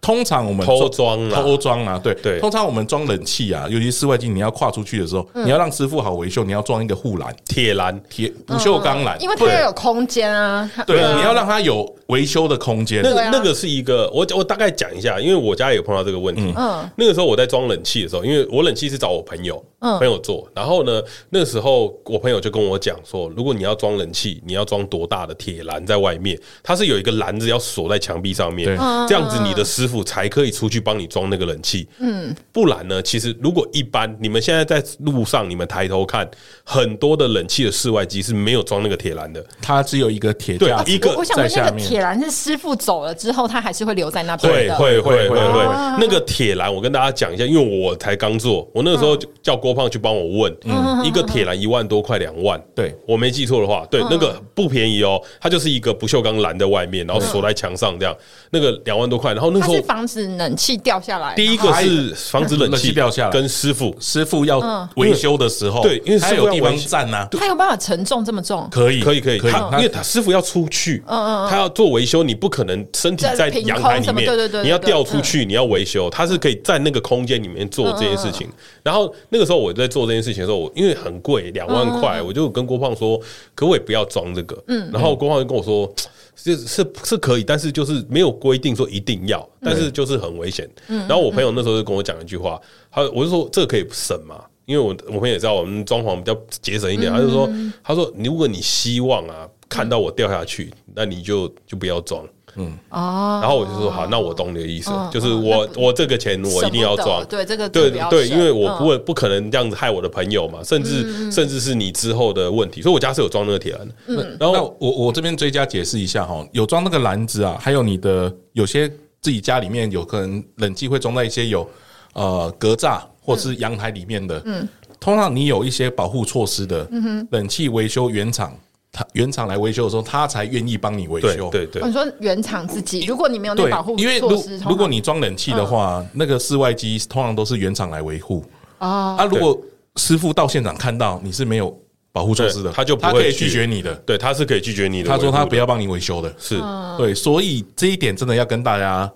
通常我们偷装啊，偷装啊，对。对。通常我们装冷气啊，尤其室外机，你要跨出去的时候，你要让师傅好维修，你要装一个护栏，铁栏、铁不锈钢栏，因为它要有空间啊。对，你要让它有维修的空间。那个那个是一个，我我大概讲一下，因为我家也有碰到这个问题。嗯，那个时候我在装冷气的时候，因为我冷气是找我朋友，朋友做，然后呢，那个时候我朋友就跟我讲说，如果你要装冷气，你要装多大的铁栏在外面，它是有一个篮子要锁在墙壁上面，这样子你的师傅。才可以出去帮你装那个冷气。嗯，不然呢，其实如果一般你们现在在路上，你们抬头看，很多的冷气的室外机是没有装那个铁栏的，它只有一个铁架，一个我想问那个铁栏是师傅走了之后，他还是会留在那边？的，会会会会。那个铁栏，我跟大家讲一下，因为我才刚做，我那个时候叫郭胖去帮我问，一个铁栏一万多块，两万，对我没记错的话，对，那个不便宜哦，它就是一个不锈钢栏在外面，然后锁在墙上这样，那个两万多块，然后那时候是防止冷气掉下来，第一个是防止冷气掉下来，跟师傅师傅要维修的时候，对，因为他有地方站呐，他有办法承重这么重，可以可以可以，他因为他师傅要出去，嗯嗯，他要做维修，你不可能身体在阳台里面，对对对，你要掉出去，你要维修，他是可以在那个空间里面做这件事情。然后那个时候我在做这件事情的时候，我因为很贵，两万块，我就跟郭胖说，可不可以不要装这个？嗯，然后郭胖就跟我说。是是是可以，但是就是没有规定说一定要，但是就是很危险。然后我朋友那时候就跟我讲一句话，他我就说这个可以省嘛，因为我我朋友也知道我们装潢比较节省一点，他就说他说如果你希望啊看到我掉下去，那你就就不要装。嗯。哦，然后我就说好，那我懂你的意思，就是我 我这个钱我一定要装，对这个对对，因为我不会不可能这样子害我的朋友嘛，甚至甚至是你之后的问题，所以我家是有装那个铁栏的。嗯，然后我我这边追加解释一下哈，有装那个篮子啊，还有你的有些自己家里面有可能冷气会装在一些有呃格栅或是阳台里面的，嗯，通常你有一些保护措施的，嗯哼，冷气维修原厂。他原厂来维修的时候，他才愿意帮你维修。对对，你说原厂自己，如果你没有那保护措施，因为如如果你装冷气的话，那个室外机通常都是原厂来维护。啊，啊，如果师傅到现场看到你是没有保护措施的，他就他可以拒绝你的。对，他是可以拒绝你的。他说他不要帮你维修的。是，对，所以这一点真的要跟大家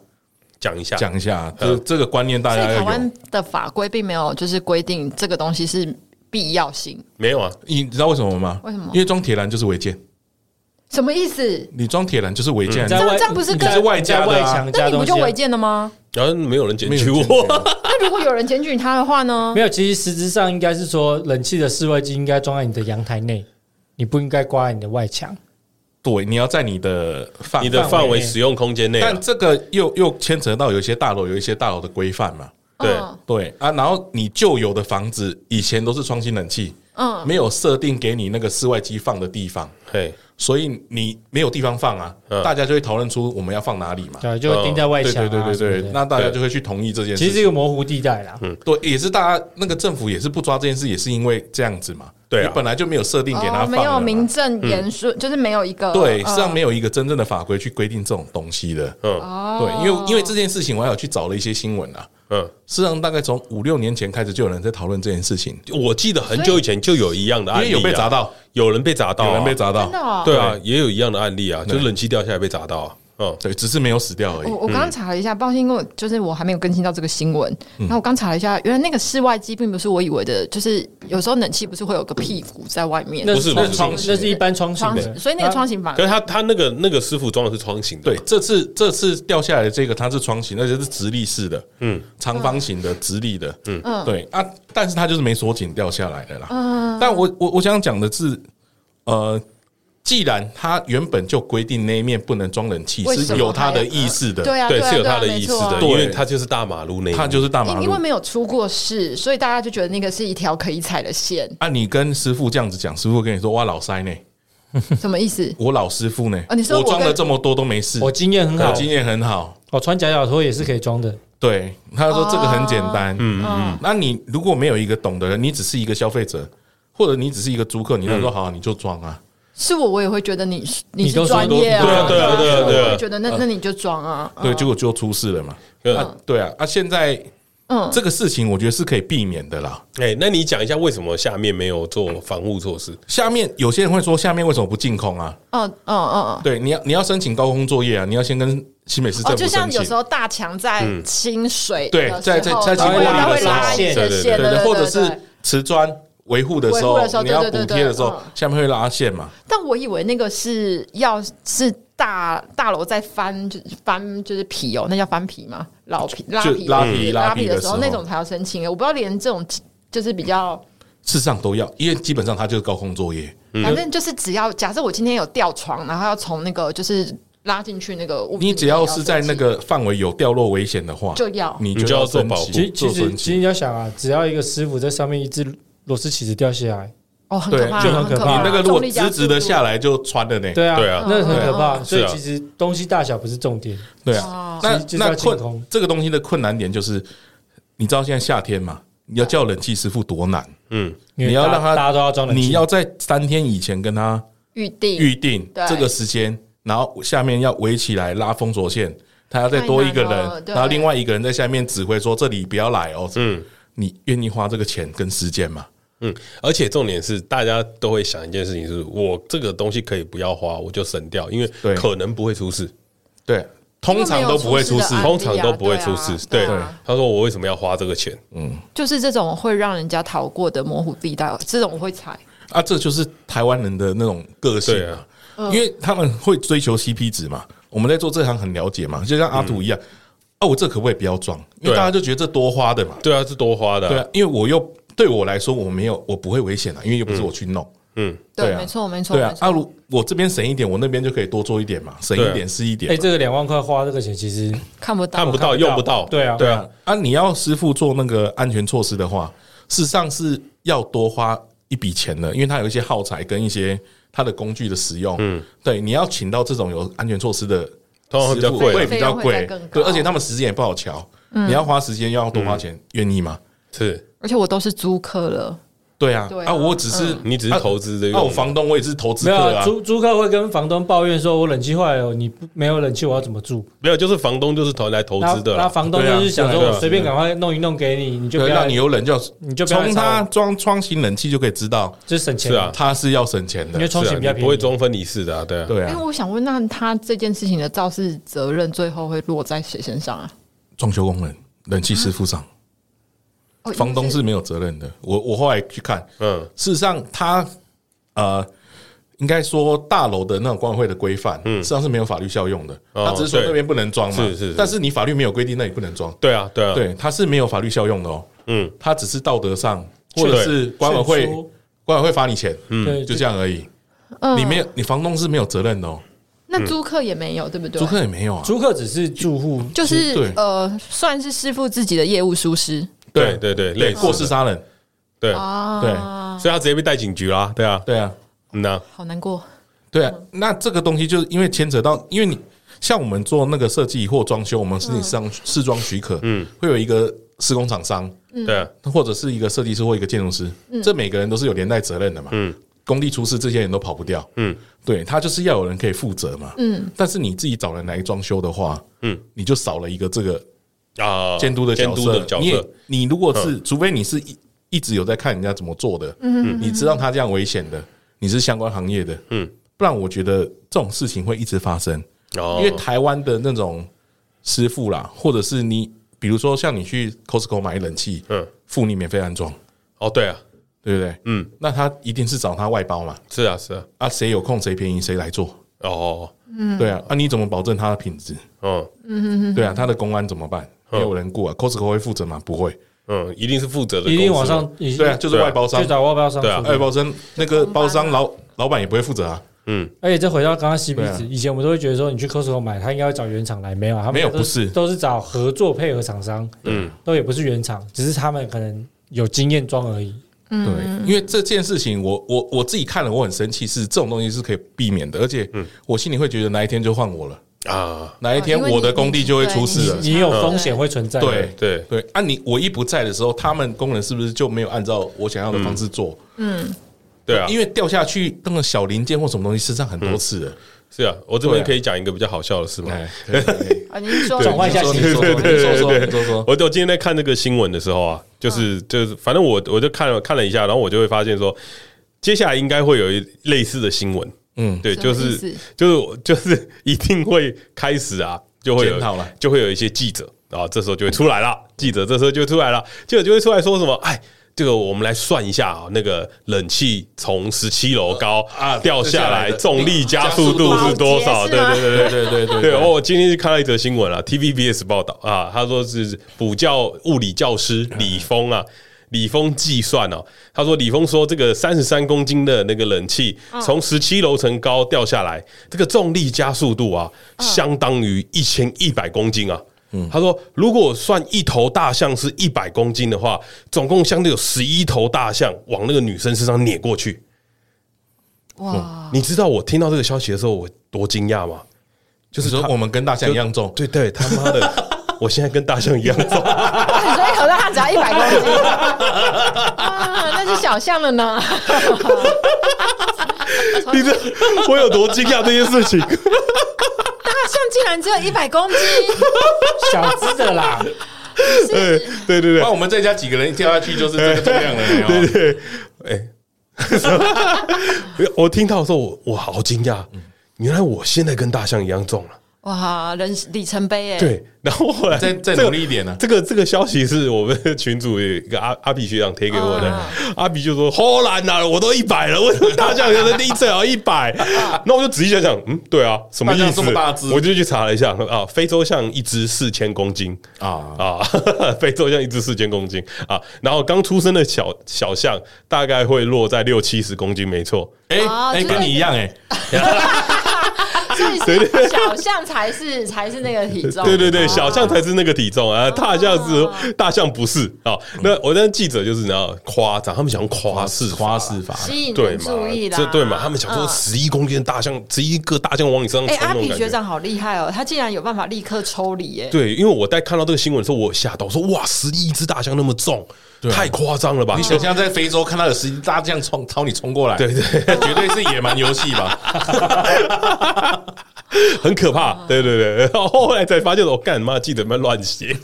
讲一下，讲一下，就这个观念，大家。台湾的法规并没有就是规定这个东西是。必要性没有啊？你知道为什么吗？为什么？因为装铁栏就是违建。什么意思？你装铁栏就是违建。这这不是跟外加外墙？那你不就违建了吗？然后没有人检举我。那如果有人检举他的话呢？没有，其实实质上应该是说，冷气的室外机应该装在你的阳台内，你不应该挂在你的外墙。对，你要在你的范你的范围使用空间内。但这个又又牵扯到有一些大楼有一些大楼的规范嘛。对对啊，然后你旧有的房子以前都是窗型冷气，嗯，没有设定给你那个室外机放的地方，嘿，所以你没有地方放啊，大家就会讨论出我们要放哪里嘛，对，就会钉在外墙，对对对对，那大家就会去同意这件事，其实是一个模糊地带啦，嗯，对，也是大家那个政府也是不抓这件事，也是因为这样子嘛，对啊，本来就没有设定给他放，没有名正言顺，就是没有一个，对，实际上没有一个真正的法规去规定这种东西的，嗯，对，因为因为这件事情，我还有去找了一些新闻啊。嗯，事实上，大概从五六年前开始就有人在讨论这件事情。我记得很久以前就有一样的案例，有被砸到，有人被砸到，有人被砸到，对啊，也有一样的案例啊，就是冷气掉下来被砸到。嗯，对，只是没有死掉而已。我我刚刚查了一下，抱歉，因为就是我还没有更新到这个新闻。然后我刚查了一下，原来那个室外机并不是我以为的，就是有时候冷气不是会有个屁股在外面？那是窗，那是一般窗型的，所以那个窗型反而。可是他他那个那个师傅装的是窗型的。对，这次这次掉下来的这个它是窗型，那就是直立式的，嗯，长方形的直立的，嗯，对啊，但是它就是没锁紧掉下来的啦。嗯，但我我我想讲的是，呃。既然它原本就规定那一面不能装冷气，是有它的意思的，对啊，对，是有它的意思的，因为它就是大马路那，它就是大马路，因为没有出过事，所以大家就觉得那个是一条可以踩的线。啊，你跟师傅这样子讲，师傅跟你说哇，老塞呢？什么意思？我老师傅呢？你说我装了这么多都没事，我经验很好，经验很好，我穿夹脚拖也是可以装的。对，他说这个很简单，嗯嗯。那你如果没有一个懂的人，你只是一个消费者，或者你只是一个租客，你能说好，你就装啊。是我，我也会觉得你你是专业啊，对啊，对啊，对啊，对啊，我会觉得那那你就装啊，对，结果就出事了嘛，对啊，啊，现在嗯，这个事情我觉得是可以避免的啦。哎，那你讲一下为什么下面没有做防护措施？下面有些人会说，下面为什么不净空啊？嗯嗯嗯嗯，对，你要你要申请高空作业啊，你要先跟新北市政府申请。就像有时候大强在清水，对，在在在清水它会拉线，对对对，或者是瓷砖。维护的时候，你要补贴的时候，下面会拉线嘛？但我以为那个是要是大大楼在翻，就翻就是皮哦，那叫翻皮吗？老皮拉皮拉皮拉皮的时候，那种才要申请。我不知道连这种就是比较，事实上都要，因为基本上它就是高空作业。反正就是只要假设我今天有吊床，然后要从那个就是拉进去那个屋，你只要是在那个范围有掉落危险的话，就要你就要做保护。其实其实其实你要想啊，只要一个师傅在上面一只螺丝起子掉下来，哦，很可怕，就很可怕。你那个如果直直的下来就穿了呢，对啊，对啊，那很可怕。所以其实东西大小不是重点，对啊。那那困这个东西的困难点就是，你知道现在夏天嘛，你要叫冷气师傅多难，嗯，你要让他大家都要装冷气，你要在三天以前跟他预定预定这个时间。然后下面要围起来拉封锁线，他要再多一个人，然后另外一个人在下面指挥说：“这里不要来哦。”嗯，你愿意花这个钱跟时间吗？嗯，而且重点是，大家都会想一件事情：是我这个东西可以不要花，我就省掉，因为可能不会出事。对，通常都不会出事，通常都不会出事。对，他说：“我为什么要花这个钱？”嗯，就是这种会让人家逃过的模糊地带，这种我会踩啊。这就是台湾人的那种个性啊。因为他们会追求 CP 值嘛，我们在做这行很了解嘛，就像阿土一样，啊，我这可不可以不要装？因为大家就觉得这多花的嘛，对啊，是多花的，对啊，因为我又对我来说我没有，我不会危险啊，因为又不是我去弄，嗯，对，没错，没错，对啊，阿如我这边省一点，我那边就可以多做一点嘛，省一点是一点。哎，这个两万块花这个钱其实看不到，看不到，用不到，对啊，对啊，啊，你要师傅做那个安全措施的话，事实上是要多花一笔钱的，因为它有一些耗材跟一些。它的工具的使用，嗯，对，你要请到这种有安全措施的，通常会比较贵，会比较贵，对，而且他们时间也不好乔，你要花时间，又要多花钱，愿意吗？是，而且我都是租客了。对啊，啊，我只是你只是投资的，那我房东我也是投资客啊。租租客会跟房东抱怨说：“我冷气坏了，你不没有冷气，我要怎么住？”没有，就是房东就是投来投资的。那房东就是想说：“我随便赶快弄一弄给你，你就不要让你有冷就你就从他装窗型冷气就可以知道，就省钱。是啊，他是要省钱的，因为窗型比较便宜，不会装分离式的啊。对啊，对啊。因为我想问，那他这件事情的肇事责任最后会落在谁身上啊？装修工人、冷气师傅上。房东是没有责任的。我我后来去看，嗯，事实上他呃，应该说大楼的那种管委会的规范，嗯，实际上是没有法律效用的。他只是说那边不能装嘛，是是。但是你法律没有规定那里不能装，对啊，对啊，对，他是没有法律效用的哦。嗯，他只是道德上，或者是管委会管委会罚你钱，嗯，就这样而已。你没有，你房东是没有责任的哦。那租客也没有，对不对？租客也没有啊，租客只是住户，就是呃，算是师傅自己的业务疏失。对对对，类似过失杀人，对对，所以他直接被带警局啦，对啊，对啊，那好难过，对啊，那这个东西就是因为牵扯到，因为你像我们做那个设计或装修，我们申请上试装许可，嗯，会有一个施工厂商，对啊，或者是一个设计师或一个建筑师，这每个人都是有连带责任的嘛，嗯，工地出事，这些人都跑不掉，嗯，对他就是要有人可以负责嘛，嗯，但是你自己找人来装修的话，嗯，你就少了一个这个。啊，监督的角色，你你如果是，除非你是一一直有在看人家怎么做的，嗯，你知道他这样危险的，你是相关行业的，嗯，不然我觉得这种事情会一直发生，哦，因为台湾的那种师傅啦，或者是你，比如说像你去 Costco 买冷气，嗯，付你免费安装，哦，对啊，对不对？嗯，那他一定是找他外包嘛，是啊，是啊，啊，谁有空谁便宜谁来做，哦，嗯，对啊，啊，你怎么保证他的品质？嗯，嗯。对啊，他的公安怎么办？没有人顾啊，Costco 会负责吗？不会，嗯，一定是负责的，一定往上，对啊，就是外包商，去找外包商，对啊，外包商那个包商老老板也不会负责啊，嗯，而且再回到刚刚 CP 值，以前我们都会觉得说，你去 Costco 买，他应该要找原厂来，没有，他没有，不是，都是找合作配合厂商，嗯，都也不是原厂，只是他们可能有经验装而已，嗯。对，因为这件事情，我我我自己看了，我很生气，是这种东西是可以避免的，而且，我心里会觉得哪一天就换我了。啊，哪一天我的工地就会出事了？你有风险会存在。对对对，啊，你我一不在的时候，他们工人是不是就没有按照我想要的方式做？嗯，对啊，因为掉下去那个小零件或什么东西，身上很多次了。是啊，我这边可以讲一个比较好笑的事吗？啊，您说转换一下心情，对对对对对，我我今天在看这个新闻的时候啊，就是就是，反正我我就看了看了一下，然后我就会发现说，接下来应该会有一类似的新闻。嗯。对就是就是 就是一定会开始啊就会有就会有一些记者啊这时候就会出来了记者这时候就出来了记者就会出来说什么哎这个我们来算一下啊那个冷气从十七楼高啊掉下来重力加速度是多少？对对对对对对对哦我今天就看到一则新闻了 tvbs 报道啊他说是补教物理教师李峰啊李峰计算哦，他说李峰说这个三十三公斤的那个冷气从十七楼层高掉下来，这个重力加速度啊，相当于一千一百公斤啊。嗯，他说如果算一头大象是一百公斤的话，总共相对有十一头大象往那个女生身上碾过去。哇！你知道我听到这个消息的时候我多惊讶吗？就是说我们跟大象一样重，对对，他妈的。我现在跟大象一样重，所以可能他只要一百公斤 啊，那是小象了呢。你这我有多惊讶这件事情？大象竟然只有一百公斤，小只的啦。对对对对，那我们再加几个人跳下去就是这个重量了。对对，哎，我听到的时候我我好惊讶，原来我现在跟大象一样重了。哇，人里程碑哎！对，然后后来再再努力一点呢。这个这个消息是我们群主一个阿阿比学长贴给我的，阿比就说：“好难呐，我都一百了，为什么大象有的第一次要一百？” 那我就仔细想想，嗯，对啊，什么意思？我就去查了一下啊，非洲象一只四千公斤啊啊，非洲象一只四千公斤啊，然后刚出生的小小象大概会落在六七十公斤，没错。哎哎，跟你一样哎。所以小象才是才是那个体重，对对对，小象才是那个体重啊，大象是大象不是啊。那我那记者就是你知道夸张，他们想用夸饰夸饰法吸引人注意啦，这对嘛？他们想说十一公斤的大象，十一个大象往你身上冲，哎，阿比学长好厉害哦，他竟然有办法立刻抽离，哎，对，因为我在看到这个新闻的时候，我吓到，我说哇，十一只大象那么重。太夸张了吧！你想象在非洲看到有十一大象冲朝你冲过来，对对，绝对是野蛮游戏吧，很可怕。对对对，然后后来才发现，我干嘛记者们乱写，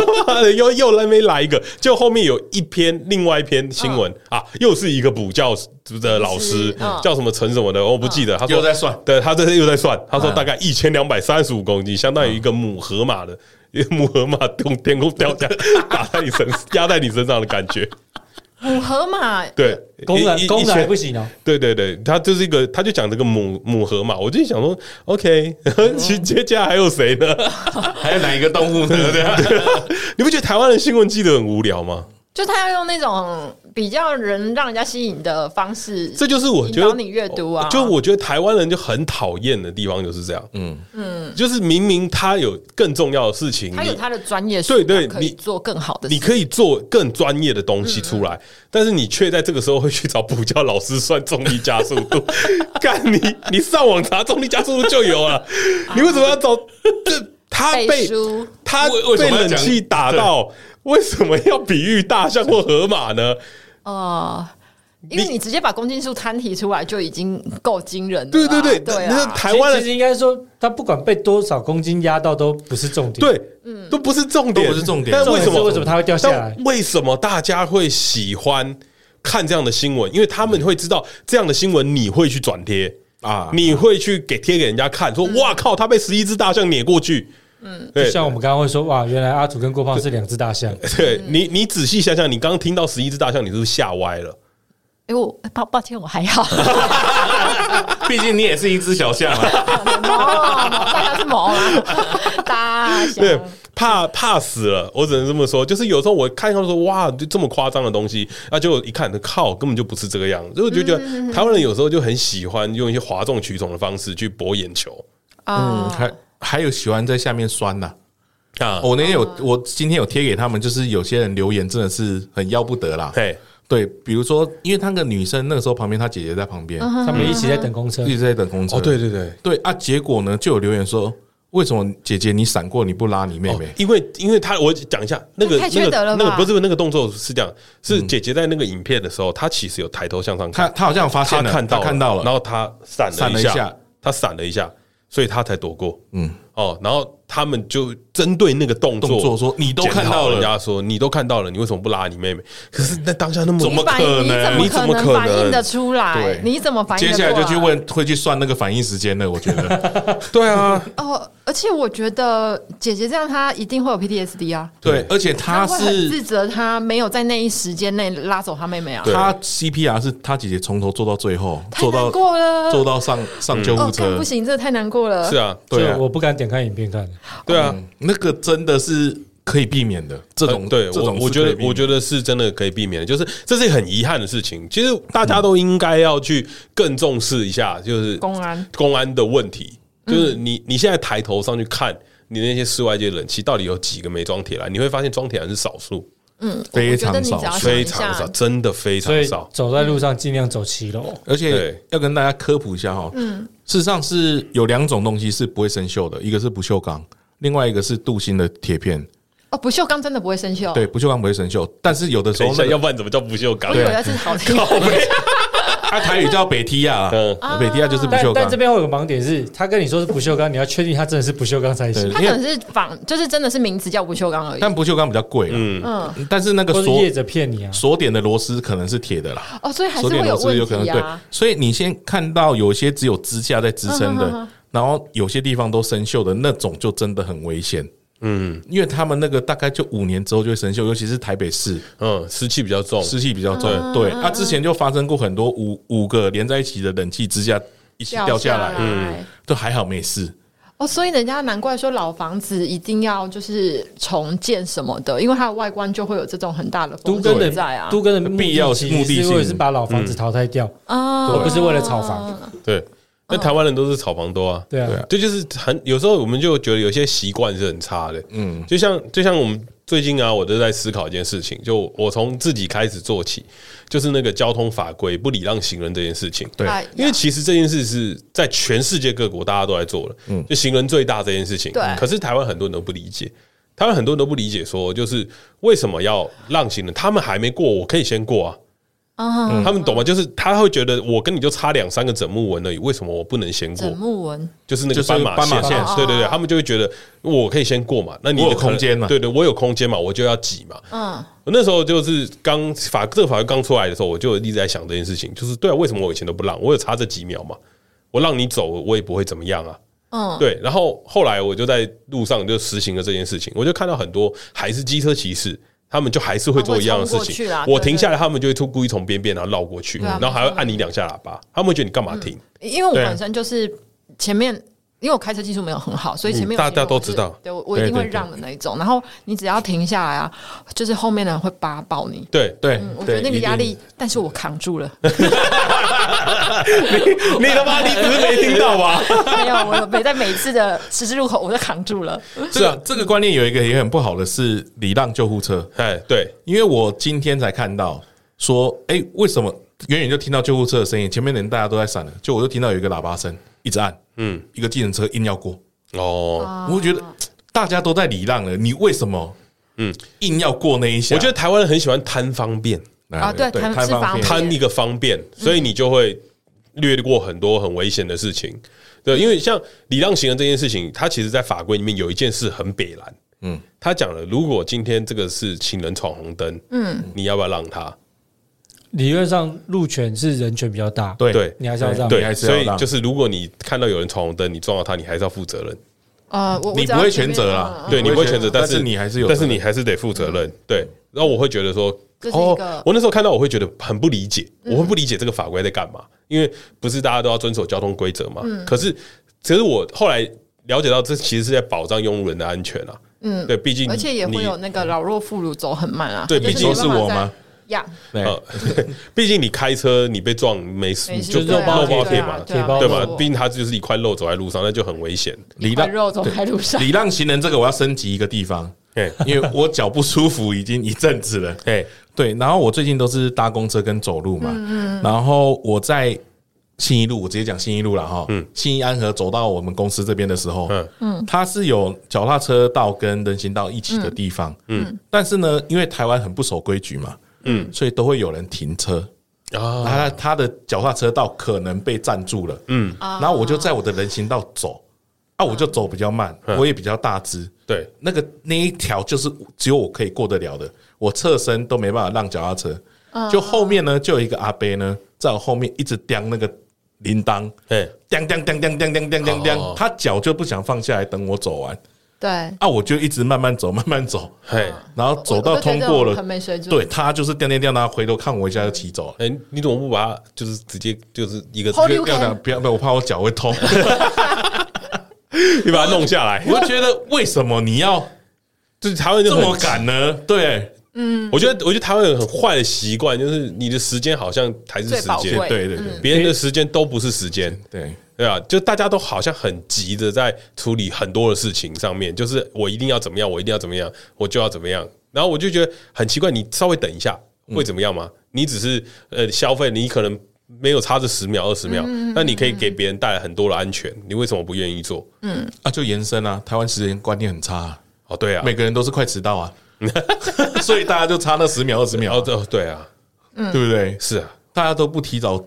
又又来没来一个，就后面有一篇另外一篇新闻。啊，又是一个补教的老师，叫什么陈什么的，我不记得。他说又在算，对他这是又在算，他说大概一千两百三十五公斤，相当于一个母河马的。母河马从天空掉下，打在你身，压在你身上的感觉。母河马对，公的公的不行哦。对对对，他就是一个，他就讲这个母母河马，我就想说，OK，其 接下来还有谁呢？还有哪一个动物呢？对 你不觉得台湾的新闻记得很无聊吗？就他要用那种比较人让人家吸引的方式，这就是我觉得你阅读啊。就我觉得台湾人就很讨厌的地方就是这样。嗯嗯，就是明明他有更重要的事情，他有他的专业，对对，可以做更好的，你可以做更专业的东西出来，但是你却在这个时候会去找补教老师算重力加速度。干你，你上网查重力加速度就有了，你为什么要找？这他被他被冷气打到。为什么要比喻大象或河马呢？哦，因为你直接把公斤数摊提出来就已经够惊人了。对对对，对啊，台湾人其实应该说，他不管被多少公斤压到都不是重点。对，嗯，都不是重点，都不是重点。但为什么为什么他会掉下来？为什么大家会喜欢看这样的新闻？因为他们会知道这样的新闻你会去转贴啊，你会去给贴给人家看，说哇靠，他被十一只大象碾过去。嗯，对，像我们刚刚会说，哇，原来阿祖跟郭胖是两只大象。对你，你仔细想想，你刚刚听到十一只大象，你是不是吓歪了？哎，我抱抱歉，我还好，毕竟你也是一只小象啊。大象是毛啊，大象。对，怕怕死了，我只能这么说。就是有时候我看到说，哇，就这么夸张的东西，那就一看，靠，根本就不是这个样子。所以我就觉得台湾人有时候就很喜欢用一些哗众取宠的方式去博眼球。嗯，还。还有喜欢在下面酸呐啊！我那天有，我今天有贴给他们，就是有些人留言真的是很要不得啦。对对，比如说，因为那个女生那个时候旁边，她姐姐在旁边，他们一起在等公车，一直在等公车。哦，对对对对啊！结果呢，就有留言说，为什么姐姐你闪过，你不拉你妹妹？因为因为他我讲一下那个那个那个不是那个动作是这样，是姐姐在那个影片的时候，她其实有抬头向上看，她她好像发现看到看到了，然后她闪了一下，她闪了一下。所以他才躲过，嗯，哦，然后他们就针对那个动作，说你都看到了，人家说你都看到了，你为什么不拉你妹妹？可是那当下那么怎么可能？你怎么可能反应得出来？对，你怎么反应？接下来就去问，会去算那个反应时间呢。我觉得，对啊，哦。而且我觉得姐姐这样，她一定会有 PTSD 啊。对，而且她是自责，她没有在那一时间内拉走她妹妹啊。她 CPR 是她姐姐从头做到最后，做到过了，做到上上救护车。不行，这太难过了。是啊，对啊，我不敢点开影片看。对啊，那个真的是可以避免的。这种、呃、对这种我我觉得我觉得是真的可以避免的，就是这是很遗憾的事情。其实大家都应该要去更重视一下，就是公安公安的问题。就是你你现在抬头上去看，你那些室外界冷气到底有几个没装铁栏？你会发现装铁栏是少数。嗯，非常少，非常少，真的非常少。走在路上尽量走七楼，而且要跟大家科普一下哈。嗯，事实上是有两种东西是不会生锈的，一个是不锈钢，另外一个是镀锌的铁片。哦，不锈钢真的不会生锈？对，不锈钢不会生锈，但是有的时候，要不然怎么叫不锈钢？我以为是好听。他台语叫北梯亚，北梯亚就是不锈钢。但这边会有个盲点是，他跟你说是不锈钢，你要确定他真的是不锈钢才行。他可能是仿，就是真的是名字叫不锈钢而已。但不锈钢比较贵，嗯嗯。但是那个锁业者骗你啊，锁点的螺丝可能是铁的啦。哦，所以还是会有问题啊。所以你先看到有些只有支架在支撑的，然后有些地方都生锈的那种，就真的很危险。嗯，因为他们那个大概就五年之后就会生锈，尤其是台北市，嗯，湿气比较重，湿气比较重。对，它之前就发生过很多五五个连在一起的冷气支架一起掉下来，嗯，都还好没事。哦，所以人家难怪说老房子一定要就是重建什么的，因为它的外观就会有这种很大的风险在啊。都跟的必要目的性是把老房子淘汰掉啊，而不是为了炒房。对。那台湾人都是炒房多啊，对啊，这就是很有时候我们就觉得有些习惯是很差的，嗯，就像就像我们最近啊，我都在思考一件事情，就我从自己开始做起，就是那个交通法规不礼让行人这件事情，对，因为其实这件事是在全世界各国大家都在做了，嗯，就行人最大这件事情，对，可是台湾很多人都不理解，台湾很多人都不理解，说就是为什么要让行人，他们还没过，我可以先过啊。他们懂吗？就是他会觉得我跟你就差两三个整木纹而已，为什么我不能先过？整木纹就是那个斑马线，对对对，他们就会觉得我可以先过嘛。那你的空间嘛？对对，我有空间嘛，我就要挤嘛。嗯，我那时候就是刚法这个法律刚出来的时候，我就一直在想这件事情，就是对啊，为什么我以前都不让？我有差这几秒嘛？我让你走，我也不会怎么样啊。嗯，对。然后后来我就在路上就实行了这件事情，我就看到很多还是机车骑士。他们就还是会做一样的事情。我停下来，他们就会突故意从边边然后绕过去，然后还会按你两下喇叭。他们会觉得你干嘛停？因为我本身就是前面，因为我开车技术没有很好，所以前面大家都知道，对我我一定会让的那一种。然后你只要停下来啊，就是后面的人会扒爆你。对对，我觉得那个压力，但是我扛住了。你你他妈，你只是没听到吗？没有，我没在每次的十字路口我都扛住了。是啊，这个观念有一个也很不好的是礼让救护车。哎，对，因为我今天才看到说，哎，为什么远远就听到救护车的声音，前面的人大家都在闪了，就我就听到有一个喇叭声一直按，嗯，一个计程车硬要过。哦，我觉得大家都在礼让了，你为什么嗯硬要过那一下？我觉得台湾人很喜欢贪方便。啊，对，贪方便，贪一个方便，所以你就会略过很多很危险的事情。对，因为像礼让行人这件事情，它其实，在法规里面有一件事很北然。嗯，他讲了，如果今天这个是行人闯红灯，嗯，你要不要让他？理论上，路权是人权比较大。对，你还是要让。对，所以就是，如果你看到有人闯红灯，你撞到他，你还是要负责任。啊，你不会全责啦？对，你不会全责，但是你还是有，但是你还是得负责任。对，然后我会觉得说。哦，我那时候看到我会觉得很不理解，我会不理解这个法规在干嘛，因为不是大家都要遵守交通规则嘛。可是，其实我后来了解到，这其实是在保障用路人的安全啊。嗯，对，毕竟而且也会有那个老弱妇孺走很慢啊。对，毕竟是我吗？呀，毕竟你开车你被撞没事，就肉包铁嘛，对吧？毕竟它就是一块肉走在路上，那就很危险。礼让肉走在路上，礼让行人这个我要升级一个地方。对，因为我脚不舒服已经一阵子了。对对，然后我最近都是搭公车跟走路嘛。嗯，然后我在信义路，我直接讲信义路了哈。嗯，信义安和走到我们公司这边的时候，嗯，它是有脚踏车道跟人行道一起的地方。嗯，但是呢，因为台湾很不守规矩嘛，嗯，所以都会有人停车。啊。他他的脚踏车道可能被占住了。嗯，然后我就在我的人行道走。啊我就走比较慢，我也比较大只，对，那个那一条就是只有我可以过得了的，我侧身都没办法让脚踏车。就后面呢，就有一个阿伯呢，在我后面一直叼那个铃铛，对，叼叼叼叼叼叼叼叼，他脚就不想放下来等我走完。对，啊，我就一直慢慢走，慢慢走，嘿，然后走到通过了，对，他就是掉掉掉，然后回头看我一下就骑走了。哎，你怎么不把他就是直接就是一个不要不要不要，我怕我脚会痛。你把它弄下来，我就觉得为什么你要就是台湾人这么赶呢？对，嗯，我觉得我觉得台湾人很坏的习惯，就是你的时间好像才是时间，对对对，别人的时间都不是时间，对对啊，就大家都好像很急的在处理很多的事情上面，就是我一定要怎么样，我一定要怎么样，我就要怎么样，然后我就觉得很奇怪，你稍微等一下会怎么样吗？你只是呃消费，你可能。没有差这十秒二十秒，那你可以给别人带来很多的安全，你为什么不愿意做？嗯啊，就延伸啊，台湾时间观念很差哦，对啊，每个人都是快迟到啊，所以大家就差那十秒二十秒，哦，对啊，对不对？是啊，大家都不提早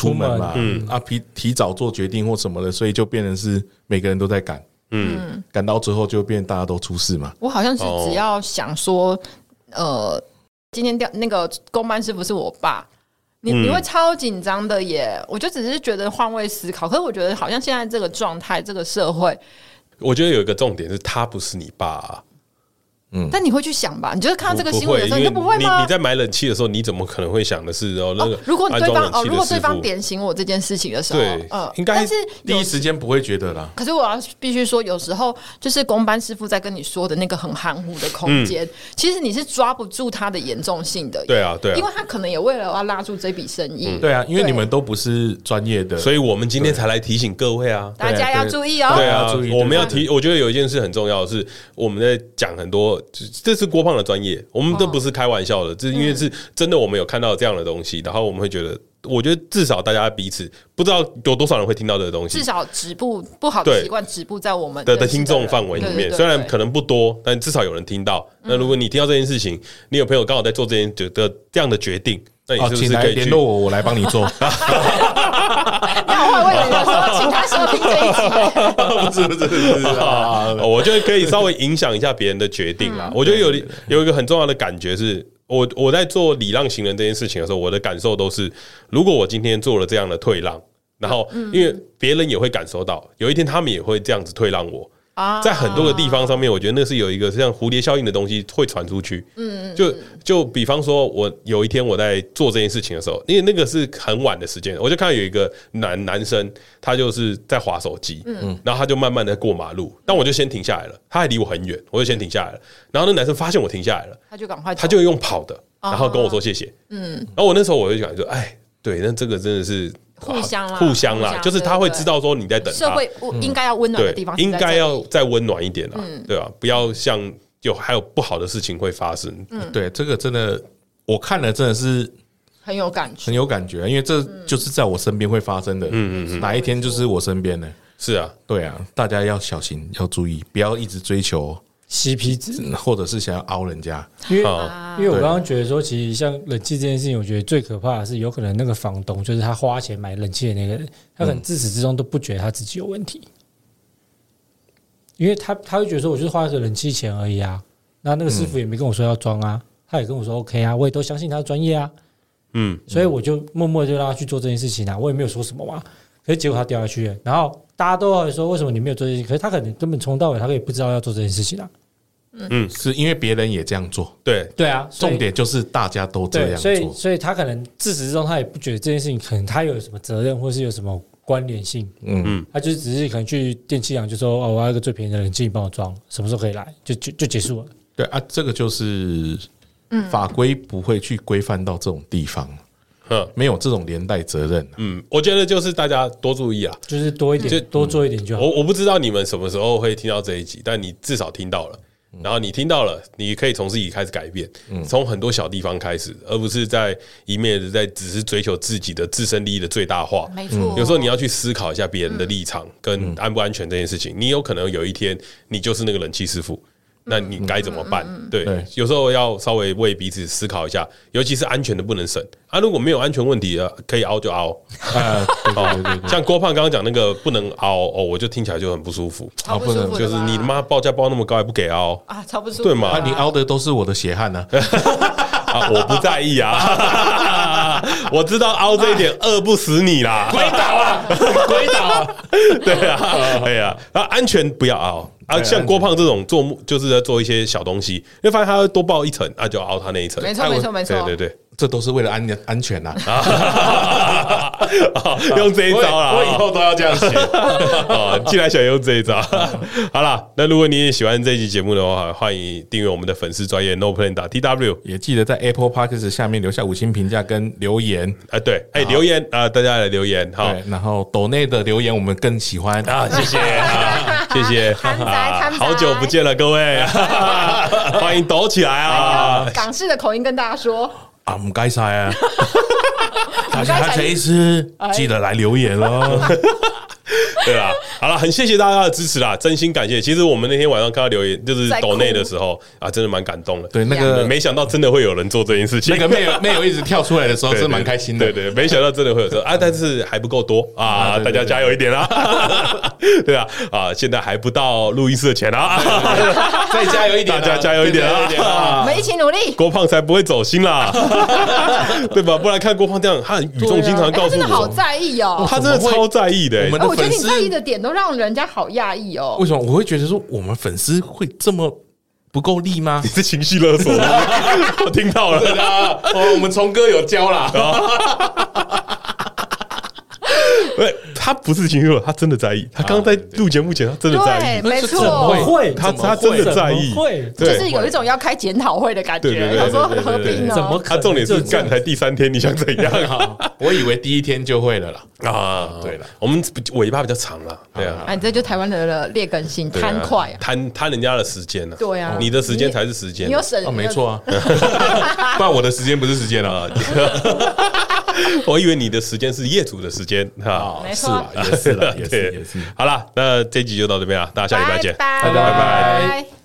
出门嘛，嗯啊，提提早做决定或什么的，所以就变成是每个人都在赶，嗯，赶到最后就变大家都出事嘛。我好像是只要想说，呃，今天调那个公班师傅是我爸。你你会超紧张的耶！我就只是觉得换位思考，可是我觉得好像现在这个状态，这个社会，我觉得有一个重点是他不是你爸啊。嗯，但你会去想吧？你就是看到这个新闻的时候，你就不会吗？你你在买冷气的时候，你怎么可能会想的是哦？那个如果对方哦，如果对方点醒我这件事情的时候，对，嗯，应该但是第一时间不会觉得啦。可是我要必须说，有时候就是工班师傅在跟你说的那个很含糊的空间，其实你是抓不住它的严重性的。对啊，对，因为他可能也为了要拉住这笔生意。对啊，因为你们都不是专业的，所以我们今天才来提醒各位啊，大家要注意哦。对啊，我们要提。我觉得有一件事很重要的是，我们在讲很多，这是郭胖的专业，我们都不是开玩笑的，这、哦、因为是真的，我们有看到这样的东西，然后我们会觉得，我觉得至少大家彼此不知道有多少人会听到这个东西，至少止步不好的习惯止步在我们的的听众范围里面，虽然可能不多，但至少有人听到。那如果你听到这件事情，你有朋友刚好在做这件觉得这样的决定，那你是不是可以联络我，我来帮你做？你好坏，为了说，请他收听这一集。不是不是不是啊！我觉得可以稍微影响一下别人的决定啦。我觉得有有一个很重要的感觉是，我我在做礼让行人这件事情的时候，我的感受都是，如果我今天做了这样的退让，然后因为别人也会感受到，有一天他们也会这样子退让我。在很多个地方上面，我觉得那是有一个像蝴蝶效应的东西会传出去。嗯，就就比方说，我有一天我在做这件事情的时候，因为那个是很晚的时间，我就看到有一个男男生，他就是在划手机，嗯，然后他就慢慢的过马路，但我就先停下来了，他还离我很远，我就先停下来了，然后那男生发现我停下来了，他就赶快，他就用跑的，然后跟我说谢谢，嗯，然后我那时候我就想说，哎，对，那这个真的是。互相啦，互相啦，就是他会知道说你在等他。社会应该要温暖的地方，应该要再温暖一点啦，对吧？不要像有还有不好的事情会发生。对，这个真的我看了真的是很有感觉，很有感觉，因为这就是在我身边会发生的。嗯嗯嗯，哪一天就是我身边呢？是啊，对啊，大家要小心，要注意，不要一直追求。CP 值，或者是想要凹人家，因为因为我刚刚觉得说，其实像冷气这件事情，我觉得最可怕的是，有可能那个房东就是他花钱买冷气的那个人，他可能自始至终都不觉得他自己有问题，因为他他会觉得说，我就是花了个冷气钱而已啊，那那个师傅也没跟我说要装啊，他也跟我说 OK 啊，我也都相信他的专业啊，嗯，所以我就默默就让他去做这件事情啊，我也没有说什么嘛，可是结果他掉下去了，然后大家都会说，为什么你没有做这件事情？可是他可能根本从头到尾他可以不知道要做这件事情啊。嗯，是因为别人也这样做，对。对啊，重点就是大家都这样做，所以所以他可能自始至终他也不觉得这件事情可能他有什么责任，或是有什么关联性，嗯。嗯，他就只是可能去电器行就说哦，我要一个最便宜的冷气，你帮我装，什么时候可以来，就就就结束了。对啊，这个就是法规不会去规范到这种地方，嗯，没有这种连带责任。嗯，我觉得就是大家多注意啊，就是多一点，就多做一点就好。我我不知道你们什么时候会听到这一集，但你至少听到了。然后你听到了，你可以从自己开始改变，从很多小地方开始，而不是在一面的在只是追求自己的自身利益的最大化。没错，有时候你要去思考一下别人的立场跟安不安全这件事情。你有可能有一天你就是那个冷气师傅。那你该怎么办？对，有时候要稍微为彼此思考一下，尤其是安全的不能省啊。如果没有安全问题的，可以凹就凹。像郭胖刚刚讲那个不能凹哦，我就听起来就很不舒服。啊不舒服，就是你妈报价报那么高还不给凹啊？超不舒服，对嘛？你凹的都是我的血汗呢。啊，我不在意啊，我知道凹这一点饿不死你啦，鬼岛啊，鬼岛啊，对啊，对啊，那安全不要凹。啊，像郭胖这种做就是在做一些小东西，因为发现他会多报一层，啊就凹他那一层。没错，没错，没错。对对对，这都是为了安安全呐。用这一招啦，我以后都要这样写。啊，既然想用这一招，好了，那如果你也喜欢这一期节目的话，欢迎订阅我们的粉丝专业 NoPlan 打 TW，也记得在 Apple Podcast 下面留下五星评价跟留言。哎，对，哎，留言啊，大家来留言哈。然后抖内的留言我们更喜欢啊，谢谢，谢谢，好久不见了，各位，欢迎抖起来啊！港式的口音跟大家说啊，唔该晒啊，大家这一次记得来留言哦。对啦，好了，很谢谢大家的支持啦，真心感谢。其实我们那天晚上看到留言，就是抖内的时候啊，真的蛮感动的。对，那个没想到真的会有人做这件事情。那个没有没有一直跳出来的时候，是蛮开心的。对对，没想到真的会有这啊，但是还不够多啊，大家加油一点啦。对啊，啊，现在还不到录音室的钱啊，再加油一点，大家加油一点啊，我们一起努力，郭胖才不会走心啦，对吧？不然看郭胖这样，他很语重心长告诉我，真的好在意哦，他真的超在意的。我觉得你在意的点都让人家好讶异哦。为什么我会觉得说我们粉丝会这么不够力吗？你是情绪勒索，我听到了。哦，我们聪哥有教啦。对，他不是情绪，他真的在意。他刚刚在录节目前，他真的在意。没错，会？他他真的在意。会，就是有一种要开检讨会的感觉。他说很和平哦。怎么？他重点是干才第三天，你想怎样？我以为第一天就会了啦。啊，对了，我们尾巴比较长了。对啊，啊，你这就台湾的劣根性，贪快，贪贪人家的时间呢。对啊，你的时间才是时间。你有省？哦，没错啊。不然我的时间不是时间了。我以为你的时间是业主的时间，哈，没错，也是了，也是，也是。好了，那这集就到这边了，大家下礼拜见，拜拜，拜拜。